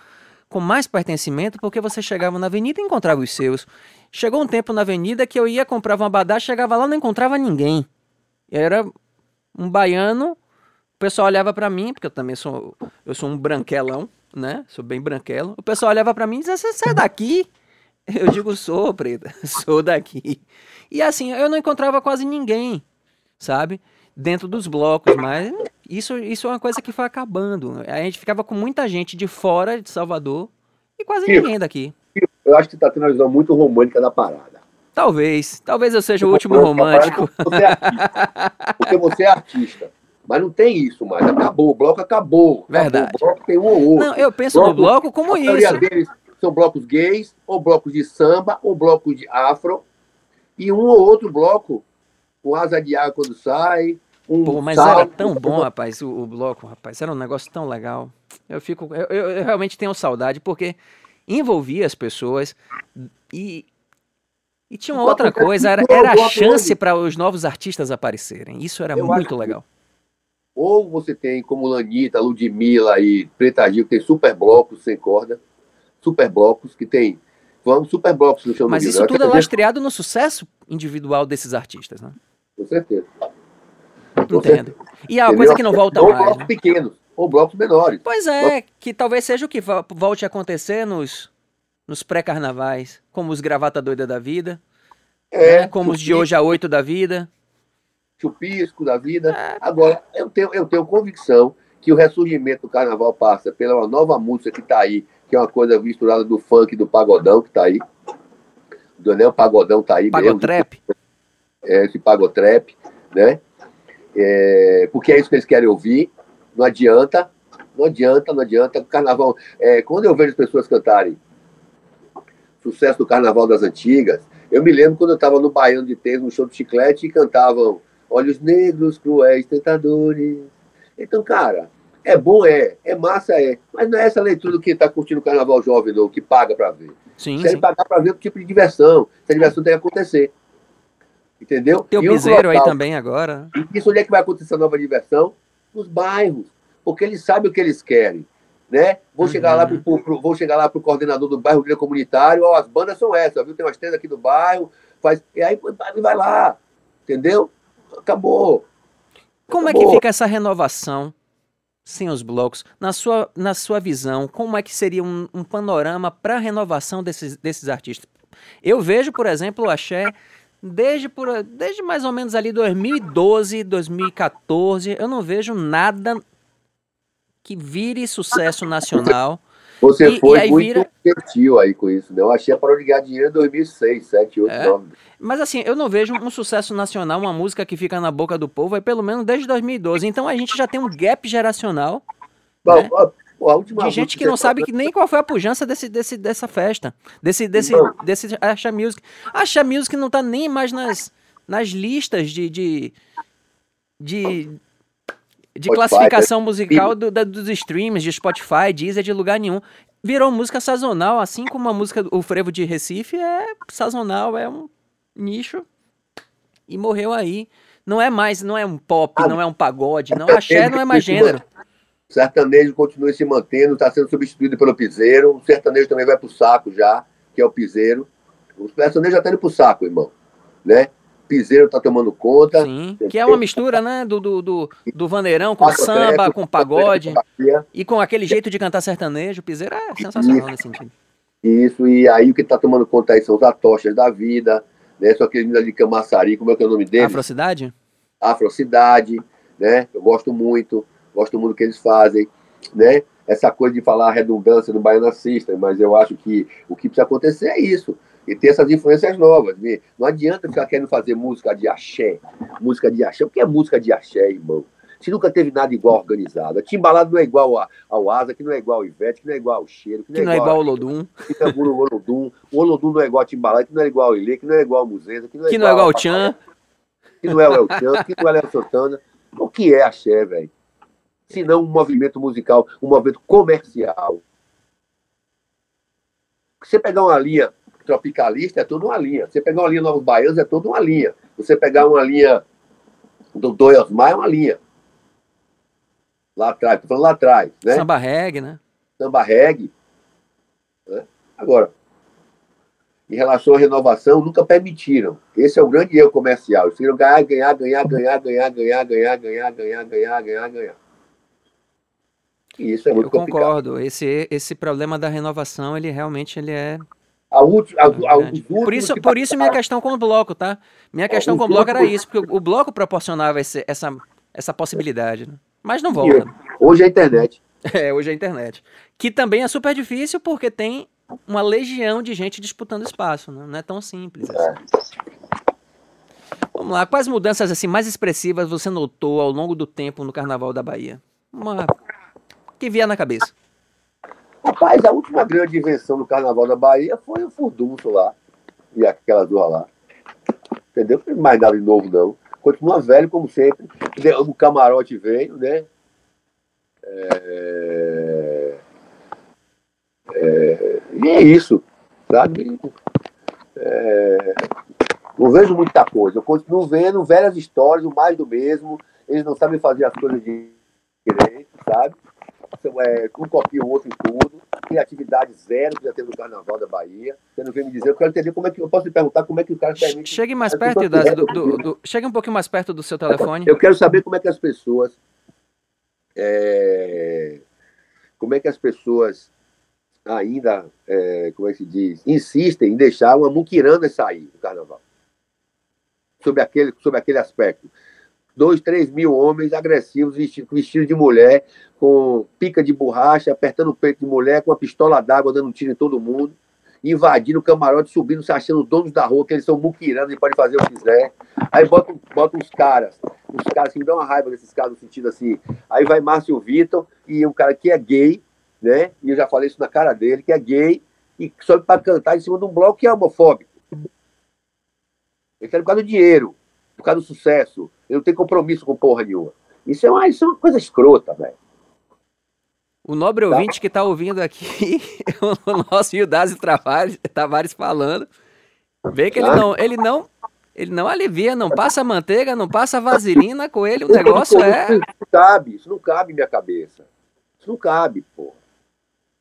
com mais pertencimento, porque você chegava na avenida e encontrava os seus. Chegou um tempo na avenida que eu ia comprar um abadá, chegava lá não encontrava ninguém. Era um baiano o pessoal olhava para mim, porque eu também sou, eu sou um branquelão, né? Sou bem branquelo. O pessoal olhava para mim e dizia: "Você é daqui?" Eu digo: "Sou, preta. *laughs* Sou daqui." E assim, eu não encontrava quase ninguém, sabe? Dentro dos blocos, mas isso, isso é uma coisa que foi acabando. A gente ficava com muita gente de fora de Salvador e quase ninguém daqui. Eu acho que tá tendo uma visão muito romântica da parada. Talvez. Talvez eu seja o último romântico. *laughs* Você é porque você é artista. Mas não tem isso mais. Acabou. O bloco acabou. Verdade. Acabou. O bloco tem um ou outro. Não, eu penso bloco, no bloco como a isso. deles são blocos gays, ou blocos de samba, ou blocos de afro. E um ou outro bloco com asa de água quando sai. Um Pô, mas salto, era tão bom, rapaz, o, o, bloco, rapaz. Era um negócio tão legal. Eu fico. Eu, eu, eu realmente tenho saudade, porque envolvia as pessoas e e tinha uma outra coisa, era, era a chance para os novos artistas aparecerem. Isso era eu muito legal. Ou você tem, como Lanita, Ludmilla e Preta Gil, que tem super blocos sem corda, super blocos que tem. Vamos, super blocos no chão Mas isso tudo é lastreado no sucesso individual desses artistas, né? Com certeza. Entendo. E há uma coisa que não volta ou mais. Ou blocos né? pequenos, ou blocos menores. Pois é, que talvez seja o que volte a acontecer nos, nos pré-carnavais, como os Gravata Doida da Vida, é, né? como os de hoje a oito da vida chupisco da vida. É. Agora, eu tenho, eu tenho convicção que o ressurgimento do carnaval passa pela nova música que está aí, que é uma coisa misturada do funk do pagodão que está aí. Do né, o pagodão está aí Pagotrap. mesmo. É, esse pagotrap, né? É, porque é isso que eles querem ouvir. Não adianta, não adianta, não adianta. O carnaval. É, quando eu vejo as pessoas cantarem sucesso do carnaval das antigas, eu me lembro quando eu estava no Baiano de Tênis, no show do Chiclete, e cantavam olhos negros, cruéis, tentadores. Então, cara, é bom, é, é massa, é, mas não é essa leitura do que está curtindo o Carnaval Jovem, não, que paga para ver. Sim, Se ele pagar para ver o tipo de diversão, essa diversão tem que acontecer. Entendeu? Tem o piseiro aí também agora. E isso onde é que vai acontecer a nova diversão? Nos bairros, porque eles sabem o que eles querem. Né? Vou, uhum. chegar lá pro, pro, vou chegar lá pro coordenador do bairro comunitário, ó, as bandas são essas, viu? Tem umas três aqui do bairro, faz, e aí vai lá, entendeu? acabou. Como acabou. é que fica essa renovação sem os blocos? Na sua, na sua visão, como é que seria um, um panorama para a renovação desses, desses artistas? Eu vejo, por exemplo, o axé desde, por, desde mais ou menos ali 2012, 2014, eu não vejo nada que vire sucesso nacional. Você e, foi e muito vira... aí com isso, né? Eu achei a Parou de Ganhar Dinheiro em 2006, 7, 8, é? 9. Mas assim, eu não vejo um sucesso nacional, uma música que fica na boca do povo, é pelo menos desde 2012. Então a gente já tem um gap geracional. Bom, né? De gente que não sabe que nem qual foi a pujança desse, desse, dessa festa, desse, desse, desse Acha Music. Acha Music não tá nem mais nas, nas listas de, de, de, de classificação musical do, da, dos streams, de Spotify, Deezer, de lugar nenhum. Virou música sazonal, assim como a música, o frevo de Recife é sazonal, é um nicho e morreu aí. Não é mais, não é um pop, ah, não é um pagode, não, axé não é mais gênero. O sertanejo continua se mantendo, está sendo substituído pelo piseiro. O sertanejo também vai para o saco já, que é o piseiro. O sertanejo já está indo para o saco, irmão. Né? Piseiro está tomando conta. Sim, que é uma mistura, né? Do, do, do, do vaneirão com samba, com pagode. E com aquele jeito de cantar sertanejo. O piseiro é sensacional nesse sentido. Isso, e aí o que está tomando conta aí são os atochas da vida, né? São aqueles ali de Camaçari, como é que é o nome dele? Afrocidade? Afrocidade, né? Eu gosto muito gosto do que eles fazem, né? Essa coisa de falar a redundância do Baiana System, mas eu acho que o que precisa acontecer é isso, e ter essas influências novas. Né? Não adianta ficar querendo fazer música de axé, música de axé. O que é música de axé, irmão? Se nunca teve nada igual organizado. A Timbalado não é igual ao Asa, que não é igual ao Ivete, que não é igual ao Cheiro, que não, que é, não igual é igual ao Olodum. o Olodum. O Olodum não é igual ao Timbalado, que não é igual ao Ilê, que não é igual ao Muzeza, que não é que igual, não é igual ao Tchan. Que não é o El Tchan, que não é o Léo Santana. O que é axé, velho? Se não um movimento musical, um movimento comercial. Você pegar uma linha tropicalista, é toda uma linha. Você pegar uma linha Novos Baianos, é toda uma linha. Você pegar uma linha do Doiosmar, é uma linha. Lá atrás, tô falando lá atrás. Né? Samba reggae, né? Samba reggae. Né? Agora, em relação à renovação, nunca permitiram. Esse é o grande erro comercial. Eles queriam ganhar, ganhar, ganhar, ganhar, ganhar, ganhar, ganhar, ganhar, ganhar, ganhar, ganhar, ganhar. E isso é muito Eu complicado. concordo. Esse, esse problema da renovação, ele realmente ele é a última, por isso, que por isso minha questão com o bloco, tá? Minha questão com o bloco era isso, porque o bloco proporcionava esse, essa, essa possibilidade, né? Mas não volta. Hoje é a internet. *laughs* É, hoje é a internet. Que também é super difícil porque tem uma legião de gente disputando espaço, né? não é tão simples. Assim. É. Vamos lá, quais mudanças assim mais expressivas você notou ao longo do tempo no Carnaval da Bahia? Uma que vier na cabeça. Rapaz, a última grande invenção do Carnaval da Bahia foi o furdunço lá. E aquelas duas lá. Entendeu? Não mais nada de novo, não. Continua velho, como sempre. O camarote veio, né? É... É... E é isso, sabe? É... Não vejo muita coisa. Eu continuo vendo velhas histórias, o mais do mesmo. Eles não sabem fazer as coisas direito, sabe? É, um copia o outro em tudo, criatividade zero que já teve no Carnaval da Bahia. Você não vem me dizer, eu quero entender como é que eu posso te perguntar como é que o cara permite. Chegue mais perto do, do, do, chegue um pouquinho mais perto do seu telefone. Eu quero saber como é que as pessoas. É, como é que as pessoas ainda, é, como é que se diz, insistem em deixar uma muquirana sair do carnaval. Sobre aquele, sobre aquele aspecto dois, três mil homens agressivos vestidos, vestidos de mulher, com pica de borracha, apertando o peito de mulher, com uma pistola d'água, dando um tiro em todo mundo, invadindo o camarote, subindo, se achando donos da rua, que eles são muquirando e podem fazer o que quiser. Aí bota, bota uns caras, uns caras que me dão uma raiva desses caras, no sentido assim. Aí vai Márcio Vitor e um cara que é gay, né? E eu já falei isso na cara dele, que é gay, e sobe para cantar em cima de um bloco que é homofóbico. Ele quer por causa do dinheiro, por causa do sucesso. Ele não tem compromisso com porra nenhuma. Isso é uma, isso é uma coisa escrota, velho. O nobre tá. ouvinte que está ouvindo aqui, *laughs* o nosso Hildazi Tavares, Tavares falando, vê que ele não, ele não, ele não alivia, não passa manteiga, não passa vaselina com ele, o negócio é... Isso não cabe, isso não cabe minha cabeça. Isso não cabe, pô.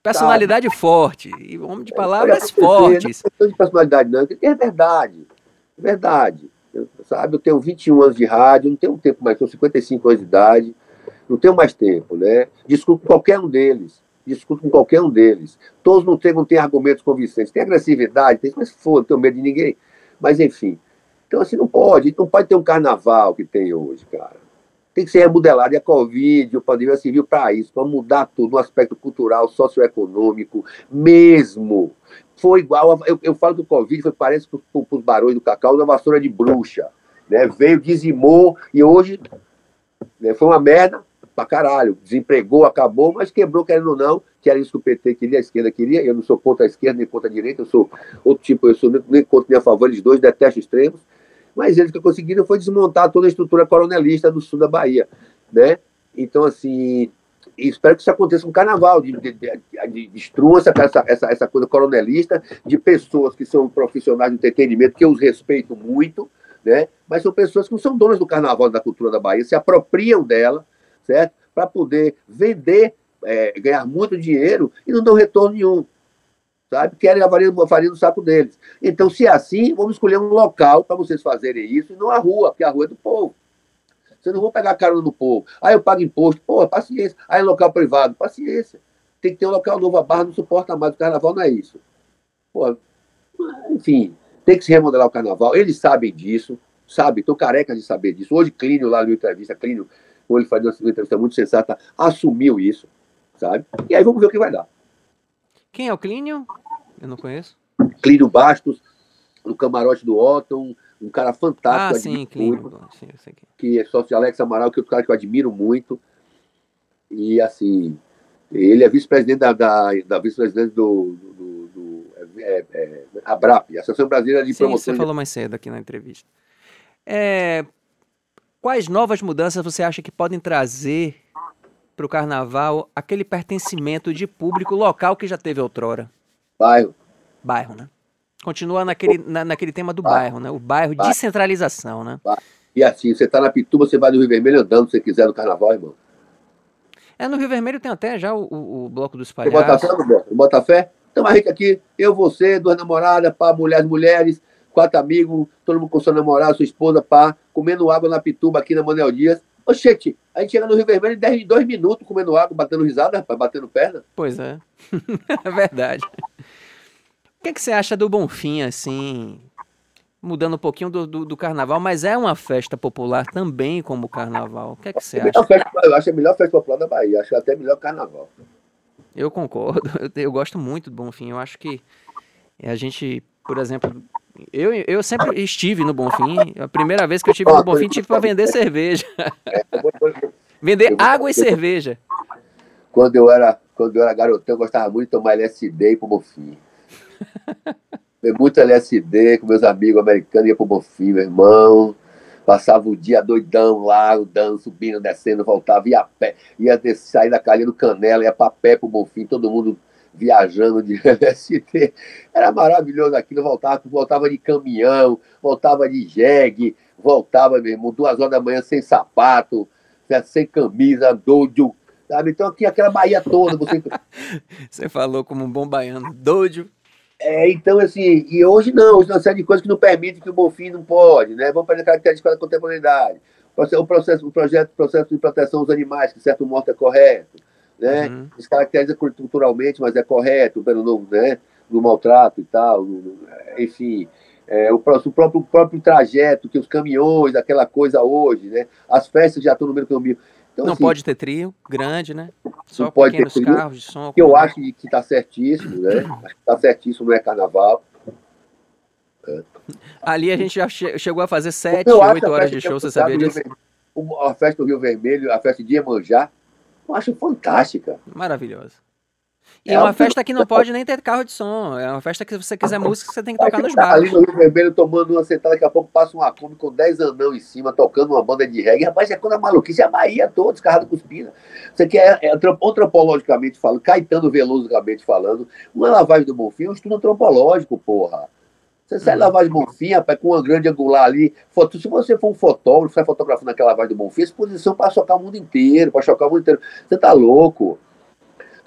Personalidade cabe. forte, e homem de palavras é, fortes. Não é de personalidade não, é verdade, é verdade. Sabe, eu tenho 21 anos de rádio, não tenho tempo mais, tenho 55 anos de idade, não tenho mais tempo, né? Desculpe qualquer um deles, discuto com qualquer um deles. Todos não têm, não têm argumentos convincentes. Tem agressividade, tem, mas foda, não tenho medo de ninguém. Mas, enfim. Então, assim, não pode. Não pode ter um carnaval que tem hoje, cara. Tem que ser remodelado. E a Covid, o pandemia serviu para isso, para mudar tudo no aspecto cultural, socioeconômico, mesmo. Foi igual. A, eu, eu falo que o Covid foi, parece para os barões do cacau uma vassoura de bruxa. Né? Veio, dizimou, e hoje né, foi uma merda, pra caralho. Desempregou, acabou, mas quebrou, querendo ou não, que era isso que o PT queria, a esquerda queria. Eu não sou contra a esquerda nem contra a direita, eu sou outro tipo, eu sou nem contra nem a favor, eles dois detesto extremos. Mas eles que conseguiram foi desmontar toda a estrutura coronelista do sul da Bahia, né? Então, assim, espero que isso aconteça o carnaval, de, de, de, essa, essa, essa coisa coronelista, de pessoas que são profissionais de entretenimento, que eu os respeito muito, né? Mas são pessoas que não são donas do carnaval da cultura da Bahia, se apropriam dela, certo? Para poder vender, é, ganhar muito dinheiro e não dão retorno nenhum. Sabe? Querem a farinha, a farinha no saco deles. Então, se é assim, vamos escolher um local para vocês fazerem isso e não a rua, porque a rua é do povo. Vocês não vão pegar carona no povo. Aí eu pago imposto. Pô, paciência. Aí é local privado. Paciência. Tem que ter um local novo. A Barra não suporta mais. O carnaval não é isso. Pô, enfim, tem que se remodelar o carnaval. Eles sabem disso. Sabe? Estou careca de saber disso. Hoje, Clínio, lá no entrevista, Clínio ele fazia uma entrevista muito sensata, assumiu isso, sabe? E aí vamos ver o que vai dar. Quem é o Clínio? Eu não conheço. Clínio Bastos, no camarote do Otton, um cara fantástico. Ah, sim, Clínio. Sim, que... que é sócio de Alex Amaral, que é outro cara que eu admiro muito. E, assim, ele é vice-presidente da, da, da vice-presidente do, do, do é, é, ABRAP, Associação Brasileira de Sim, Promoção. Você falou mais cedo aqui na entrevista. É, Quais novas mudanças você acha que podem trazer para o carnaval aquele pertencimento de público local que já teve outrora? Bairro. Bairro, né? Continua naquele, na, naquele tema do bairro, né? O bairro, bairro. descentralização, né? Bairro. E assim, você está na Pituba, você vai do Rio Vermelho andando, se você quiser, no carnaval, irmão. É, no Rio Vermelho tem até já o, o, o Bloco dos Palhaços. Você bota fé, no Bota fé? Então, gente aqui, eu, você, duas namoradas, pá, mulheres, mulheres, quatro amigos, todo mundo com sua namorada, sua esposa, pá, comendo água na pituba aqui na Manuel Dias. Oxente, a gente chega no Rio Vermelho em 10, dois minutos comendo água, batendo risada, rapaz, batendo perna. Pois é. *laughs* é verdade. O que, é que você acha do Bonfim, assim, mudando um pouquinho do, do, do, carnaval, mas é uma festa popular também como o carnaval. O que é que você acha? Festa, eu acho a melhor festa popular da Bahia, acho até melhor carnaval. Eu concordo, *laughs* eu, eu gosto muito do Bonfim, eu acho que a gente, por exemplo, eu, eu sempre estive no Bonfim. A primeira vez que eu estive no Bonfim, tive para vender cerveja. vender água e cerveja. Quando eu era, quando eu era garotão, eu gostava muito de tomar LSD e pro Bonfim. Muito LSD com meus amigos americanos, ia pro Bonfim, meu irmão. Passava o dia doidão lá, dando, subindo, descendo, voltava, ia a pé, ia sair da calinha do Canela, ia pra pé pro Bonfim, todo mundo viajando de *laughs* LSD. Era maravilhoso aquilo, voltava, voltava de caminhão, voltava de jegue, voltava mesmo, duas horas da manhã sem sapato, sem camisa, doido. Sabe? Então aqui aquela Bahia toda. Você... *laughs* você falou como um bom baiano, doido. É, então, assim, e hoje não, hoje não série de coisas que não permite que o Bonfim não pode, né? Vamos fazer características da contemporaneidade. O processo, o projeto, processo de proteção aos animais, que certo modo é correto né? Uhum. Se caracteriza culturalmente, mas é correto, pelo no, né? no maltrato e tal, enfim. É, o, o, próprio, o próprio trajeto, que os caminhões, aquela coisa hoje, né? As festas já estão no meio do caminho. Então, não assim, pode ter trio grande, né? Só não pode ter trio, carros de som. Que eu acho que está certíssimo, né? *clears throat* Acho que está certíssimo, não é carnaval. É. Ali a gente já che chegou a fazer sete, oito horas de show, você sabia disso? A festa do Rio Vermelho, a festa de Iemanjá, eu acho fantástica. Maravilhosa. E é, é uma festa que não pode nem ter carro de som. É uma festa que se você quiser música, você tem que tocar nos bares. Ali no Rio Vermelho tomando uma sentada, daqui a pouco passa uma Kombi com 10 anão em cima, tocando uma banda de reggae. Rapaz, é quando a maluquice é a Bahia toda, descarrado cuspina. Isso aqui é, é, antropologicamente falando, Caetano Velozicamente falando, uma lavagem do Bonfim é um estudo antropológico, porra. Você sai uhum. lavagem do Bonfim, rapaz, com uma grande angular ali. Foto, se você for um fotógrafo, sai fotografando aquela lavagem do Bonfim, exposição para chocar o mundo inteiro, para chocar o mundo inteiro. Você tá louco.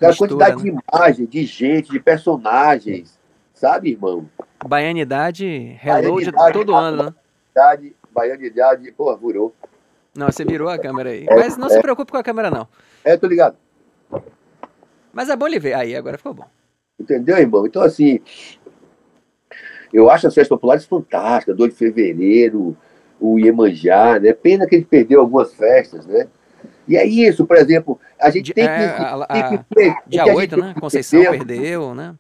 A quantidade né? de imagem, de gente, de personagens. Sabe, irmão? Baianidade, reload Baianidade, todo ano, né? Baianidade, baianidade, pô, virou. Não, você virou a câmera aí. É, Mas não é. se preocupe com a câmera, não. É, tô ligado. Mas é bom ele ver. Aí, agora ficou bom. Entendeu, irmão? Então, assim, eu acho as festas populares fantásticas, 2 de fevereiro, o Iemanjá, né? Pena que gente perdeu algumas festas, né? E é isso, por exemplo, a gente tem que. É, a, tem que ter, dia 8, né? Conceição perdeu, né?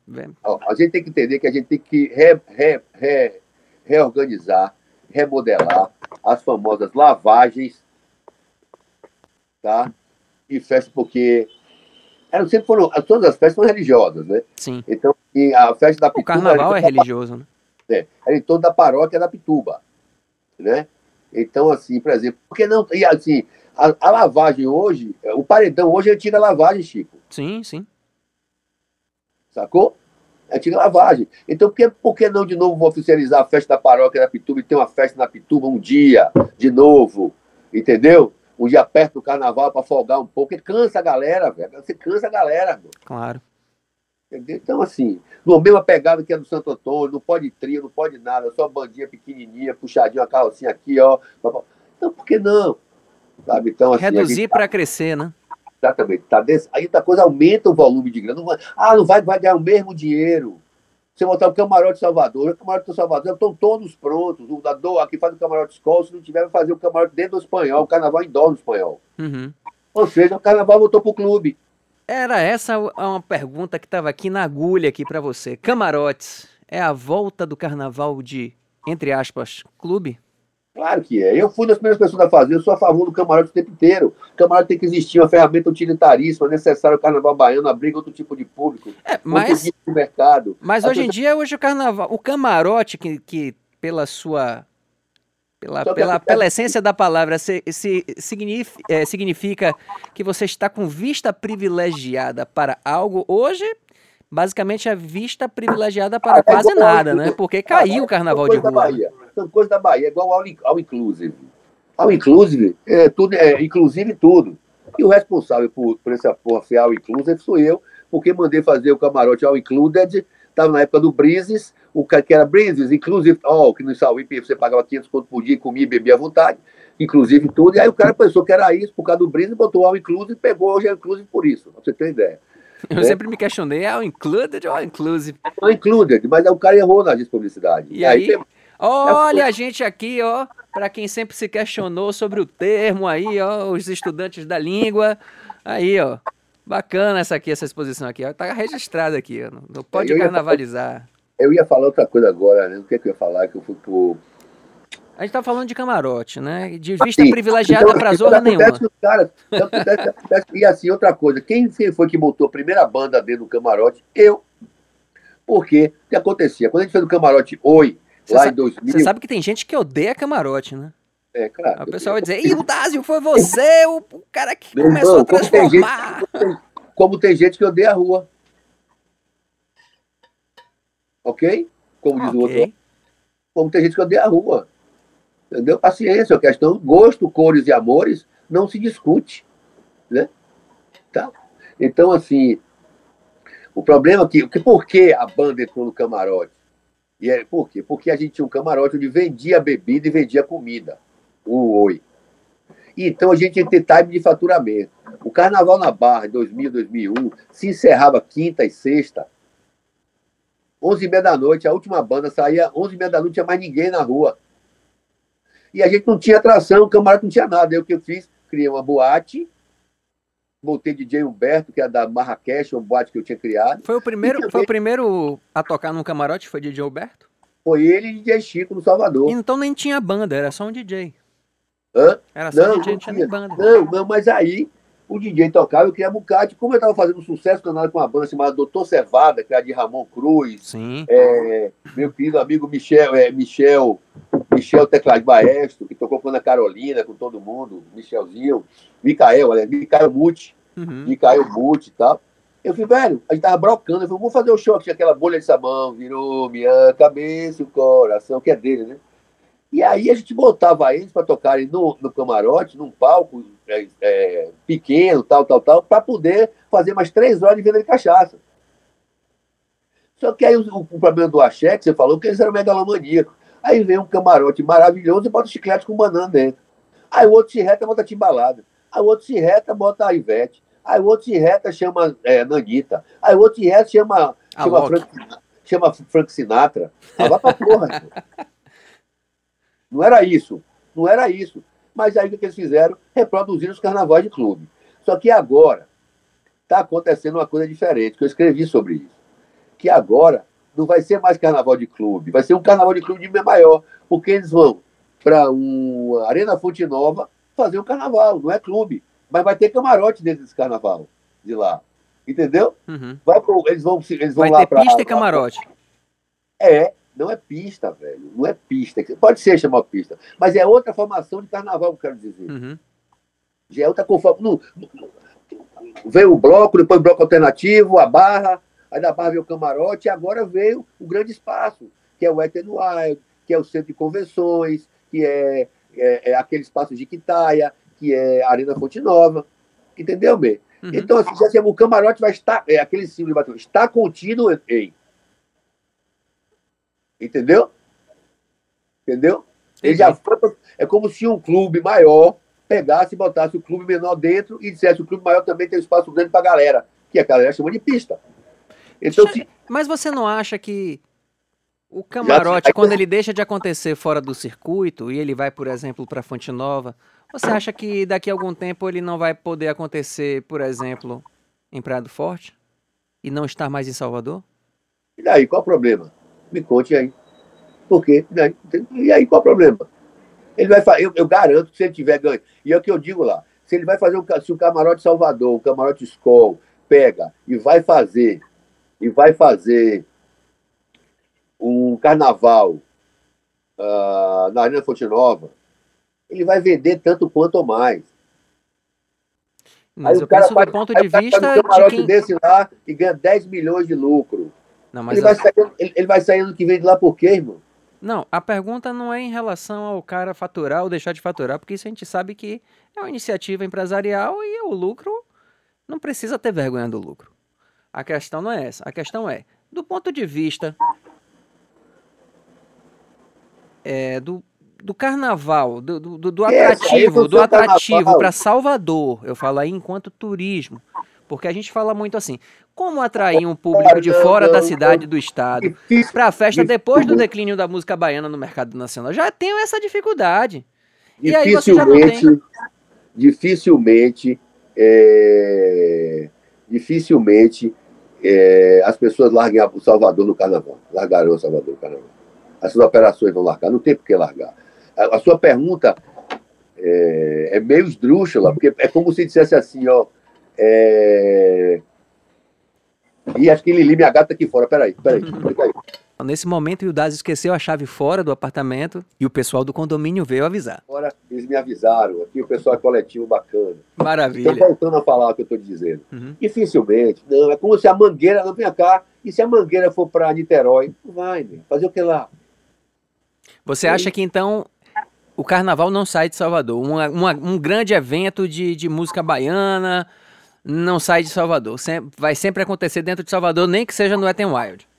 A gente tem que entender que a gente tem que re, re, re, reorganizar, remodelar as famosas lavagens, tá? E festas, porque eram sempre foram, todas as festas são religiosas, né? Sim. Então, a festa da Pituba. O carnaval é religioso, né? É, era em torno da paróquia da Pituba, né? Então, assim, por exemplo, porque não. E assim, a, a, lavagem hoje, o paredão hoje é antiga lavagem, Chico. Sim, sim. Sacou? É antiga lavagem. Então, por que, por que não de novo vou oficializar a festa da paróquia da Pituba e ter uma festa na Pituba um dia, de novo? Entendeu? Um dia perto do carnaval para folgar um pouco, porque cansa a galera, velho. Você cansa a galera, meu. Claro. Entendeu? Então, assim, numa mesma pegada que é do Santo Antônio, não pode trio, não pode nada, só bandinha pequenininha, puxadinha, uma carrocinha aqui, ó. Então, por que não? Sabe? Então, assim, Reduzir tá... para crescer, né? Exatamente. Tá desse... Aí a coisa aumenta o volume de grana. Não vai... Ah, não vai, vai ganhar o mesmo dinheiro. Você botar o camarote de Salvador, o camarote Salvador estão todos prontos. O da do, aqui faz o camarote escola, se não tiver, vai fazer o camarote dentro do espanhol, o carnaval em dó no espanhol. Uhum. Ou seja, o carnaval voltou pro clube. Era essa uma pergunta que estava aqui na agulha aqui para você. Camarotes é a volta do carnaval de, entre aspas, clube? Claro que é. Eu fui das primeiras pessoas a fazer, eu sou a favor do camarote o tempo inteiro. O camarote tem que existir, uma ferramenta utilitaríssima, necessária o carnaval baiano, abriga outro tipo de público, é, mas, de mercado. Mas hoje em dia, hoje o carnaval, o camarote, que, que pela sua. Pela, pela, pela essência da palavra, se, se, significa, é, significa que você está com vista privilegiada para algo. Hoje, basicamente, a vista privilegiada para ah, quase é nada, né? Porque caiu o carnaval de rua. São coisas da Bahia, é igual ao, ao inclusive. Ao inclusive, é, tudo, é inclusive tudo. E o responsável por, por essa porra ser ao inclusive sou eu, porque mandei fazer o camarote ao included, estava na época do Breezes, o que era Breezes, inclusive all, que no Sauípe você pagava 500 conto por dia, comia e bebia à vontade, inclusive tudo, e aí o cara pensou que era isso, por causa do Breezes, botou ao inclusive e pegou hoje é inclusive por isso, pra você ter ideia. Eu né? sempre me questionei, é o included ou inclusive? É included, mas o cara errou na publicidade. E, e aí, aí Olha a gente aqui, ó, para quem sempre se questionou sobre o termo aí, ó, os estudantes da língua. Aí, ó. Bacana essa aqui, essa exposição aqui, ó. Tá registrada aqui, ó. Não pode carnavalizar. eu ia falar outra coisa agora, né? O que, é que eu ia falar? Que eu fui pro. A gente tá falando de camarote, né? De vista Sim. privilegiada então, para zorra nenhuma. Cara, e assim, outra coisa, quem foi que botou a primeira banda dentro do camarote? Eu. Porque o que acontecia? Quando a gente fez o camarote Oi, lá em 2000. Você sabe que tem gente que odeia camarote, né? É, claro. O pessoal vai dizer, Ih, o Dásio, foi você, *laughs* o, o cara que Meu começou irmão, a transformar. Como tem, gente, como tem gente que odeia a rua. Ok? Como diz okay. o outro. Como tem gente que odeia a rua. Entendeu? Paciência, a questão gosto, cores e amores não se discute. Né? Tá? Então, assim, o problema é que, que por que a banda entrou no camarote? E é, por quê? Porque a gente tinha um camarote onde vendia bebida e vendia comida. O Oi. Então a gente tinha que ter time de faturamento. O Carnaval na Barra, em 2000, 2001, se encerrava quinta e sexta. 11 e meia da noite, a última banda saía 11 e meia da noite, não tinha mais ninguém na rua. E a gente não tinha atração, o camarote não tinha nada. Eu o que eu fiz? Criei uma boate, botei DJ Humberto, que é da Marrakech, uma boate que eu tinha criado. Foi o primeiro, também... foi o primeiro a tocar num camarote, foi DJ Humberto? Foi ele e DJ Chico no Salvador. Então nem tinha banda, era só um DJ. Hã? Era só não, DJ, não tinha nem banda. Não, não, mas aí o DJ tocava, eu queria Bucate. Como eu estava fazendo sucesso canal com uma banda chamada Doutor Cevada, que era de Ramon Cruz. Sim. É, meu querido amigo Michel, é, Michel, Michel Teclado Baestro, que tocou com a Carolina, com todo mundo, Michelzinho. Micael, olha, Micael Muti, uhum. Micael Muti e tal. Eu falei, velho, a gente tava brocando, eu falei, vamos fazer o show, tinha aquela bolha de sabão, virou minha cabeça o coração, que é dele, né? E aí a gente botava eles para tocarem no, no camarote, num palco é, é, pequeno, tal, tal, tal, para poder fazer mais três horas de venda de cachaça. Só que aí o, o problema do axé, que você falou, que eles eram megalomaníacos. Aí vem um camarote maravilhoso e bota chiclete com banana dentro. Aí o outro se reta, bota timbalada. Aí o outro se reta, bota a Ivete. Aí o outro se reta chama é, Nanita. Aí o outro se reta chama, chama, Frank, chama Frank Sinatra. Ah, vai pra porra. *laughs* não era isso. Não era isso. Mas aí o que eles fizeram? Reproduziram os carnavais de clube. Só que agora está acontecendo uma coisa diferente, que eu escrevi sobre isso. Que agora não vai ser mais carnaval de clube, vai ser um carnaval de clube de maior, porque eles vão para uma Arena Fonte Nova fazer um carnaval, não é clube. Mas vai ter camarote dentro desse carnaval, de lá. Entendeu? Uhum. Vai pro, eles vão, eles vão vai lá ter pra, pista e camarote. É, não é pista, velho. Não é pista. Pode ser chamar pista. Mas é outra formação de carnaval, que eu quero dizer. Uhum. Já é outra conformação. Veio o bloco, depois o bloco alternativo, a barra, aí da barra veio o camarote, e agora veio o grande espaço, que é o Ethan Wild, que é o centro de convenções, que é, é, é aquele espaço de Quitaia, que é a Arena Fonte Nova. Entendeu, bem? Uhum. Então, assim, assim, o camarote vai estar, é aquele símbolo de batom, está contido em. Entendeu? Entendeu? Ele já foi, é como se um clube maior pegasse e botasse o clube menor dentro e dissesse o clube maior também tem um espaço grande para a galera, que a galera chama de pista. Então, se... Mas você não acha que o camarote, já... quando ele deixa de acontecer fora do circuito e ele vai, por exemplo, para Fonte Nova, você acha que daqui a algum tempo ele não vai poder acontecer, por exemplo, em Praia do Forte? E não estar mais em Salvador? E daí, qual o problema? Me conte aí. Por quê? E, daí, e aí, qual o problema? Ele vai fazer, eu, eu, garanto que se ele tiver ganho, e é o que eu digo lá, se ele vai fazer, um, se o Camarote Salvador, o Camarote Skol, pega e vai fazer, e vai fazer um carnaval uh, na Arena Fonte Nova, ele vai vender tanto quanto ou mais. Mas aí eu penso do ponto de vista um de quem... desse lá e ganha 10 milhões de lucro. Não, ele, vai sair, ele, ele, vai sair ano que vem de lá por quê, irmão? Não, a pergunta não é em relação ao cara faturar ou deixar de faturar, porque isso a gente sabe que é uma iniciativa empresarial e o lucro não precisa ter vergonha do lucro. A questão não é essa. A questão é, do ponto de vista é, do, do carnaval, do, do, do atrativo, do atrativo para Salvador, eu falo aí enquanto turismo, porque a gente fala muito assim, como atrair um público de fora da cidade do estado para a festa depois do declínio da música baiana no mercado nacional? Já tenho essa dificuldade. E aí você já não tem. Dificilmente, é, dificilmente é, as pessoas larguem o Salvador no carnaval. Largarão o Salvador no carnaval. Essas operações vão largar, não tem por que largar a, sua pergunta é, é, meio esdrúxula, porque é como se dissesse assim, ó. É... E acho que Lili, minha gata aqui fora. Peraí, peraí, peraí. Nesse momento, o Daz esqueceu a chave fora do apartamento e o pessoal do condomínio veio avisar. Agora, eles me avisaram. Aqui o pessoal é coletivo bacana. Maravilha. Estou voltando a falar o que eu estou dizendo. Uhum. Dificilmente. Não, é como se a mangueira não venha cá. E se a mangueira for para Niterói? Não vai, né? Fazer o que lá? Você acha que então o carnaval não sai de Salvador. Uma, uma, um grande evento de, de música baiana não sai de Salvador. vai sempre acontecer dentro de Salvador, nem que seja no Wet n Wild.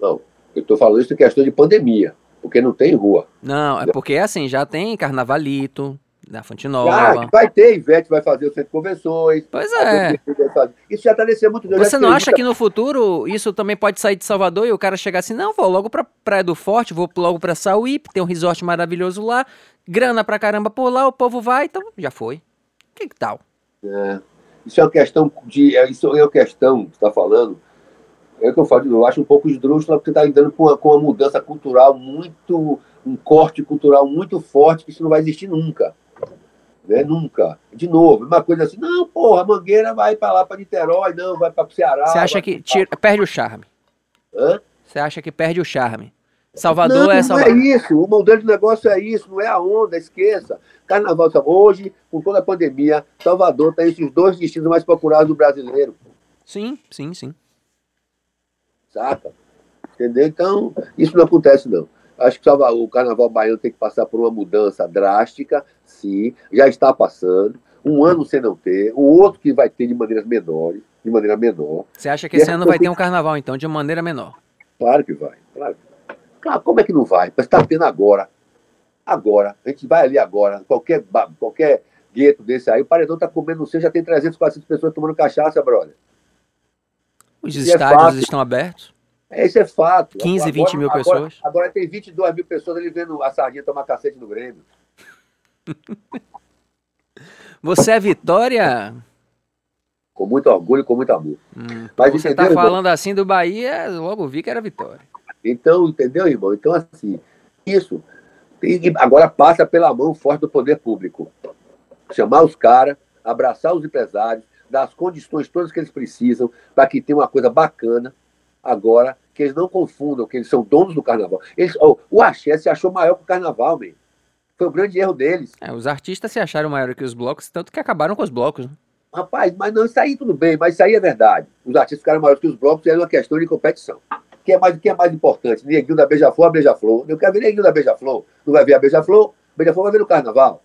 Não, eu estou falando isso em questão de pandemia, porque não tem rua. Não, é porque assim, já tem carnavalito, da Fonte Nova. Ah, vai ter, Ivete vai fazer o centro de convenções. Pois é. Isso já está descendo muito. Você não acha que no futuro isso também pode sair de Salvador e o cara chegar assim, não, vou logo para Praia do Forte, vou logo para Sauípe, tem um resort maravilhoso lá, grana pra caramba por lá, o povo vai, então já foi. Que tal? É. Isso é uma questão de. É, isso é uma questão que está falando. É o que eu falo, eu acho um pouco esdrúxula, porque está lidando com uma, com uma mudança cultural muito. um corte cultural muito forte, que isso não vai existir nunca. Né? Nunca. De novo, uma coisa assim, não, porra, a Mangueira vai para lá, para Niterói, não, vai para o Ceará. Você acha que tira, perde o charme? Hã? Você acha que perde o charme? Salvador não, é Salvador. Não é isso, o modelo de negócio é isso, não é a onda, esqueça. Carnaval, hoje, com toda a pandemia, Salvador está entre os dois destinos mais procurados do brasileiro. Sim, sim, sim. Saca? Entendeu? Então, isso não acontece, não. Acho que o carnaval baiano tem que passar por uma mudança drástica, sim, já está passando. Um ano sem não ter, o outro que vai ter de maneiras menores, de maneira menor. Você acha que esse ano vai ter um carnaval, então, de maneira menor? Claro que vai, claro que vai. Claro, como é que não vai? Mas está tendo agora. Agora. A gente vai ali agora, qualquer, qualquer gueto desse aí, o paredão tá comendo, não sei, já tem 300, 400 pessoas tomando cachaça, brother. Os Isso é estádios fato. estão abertos? É, isso é fato. 15, 20 mil agora, pessoas? Agora tem 22 mil pessoas ali vendo a Sardinha tomar cacete no Grêmio. *laughs* Você é Vitória? Com muito orgulho com muito amor. Hum, Mas você tá irmão? falando assim do Bahia, logo vi que era Vitória. Então, entendeu, irmão? Então, assim, isso. tem agora passa pela mão forte do poder público. Chamar os caras, abraçar os empresários, dar as condições todas que eles precisam para que tenha uma coisa bacana. Agora, que eles não confundam que eles são donos do carnaval. Eles, oh, o Axé se achou maior que o carnaval, man. Foi o grande erro deles. É, os artistas se acharam maior que os blocos, tanto que acabaram com os blocos. né? Rapaz, mas não, isso aí tudo bem, mas isso aí é verdade. Os artistas ficaram maiores que os blocos e é uma questão de competição. O que é mais, que é mais importante? Neguinho da Beija-Flor, a Beija-Flor. Eu quero ver Neguinho da Beija-Flor. Não vai ver a Beija-Flor? Beija-Flor vai ver no Carnaval.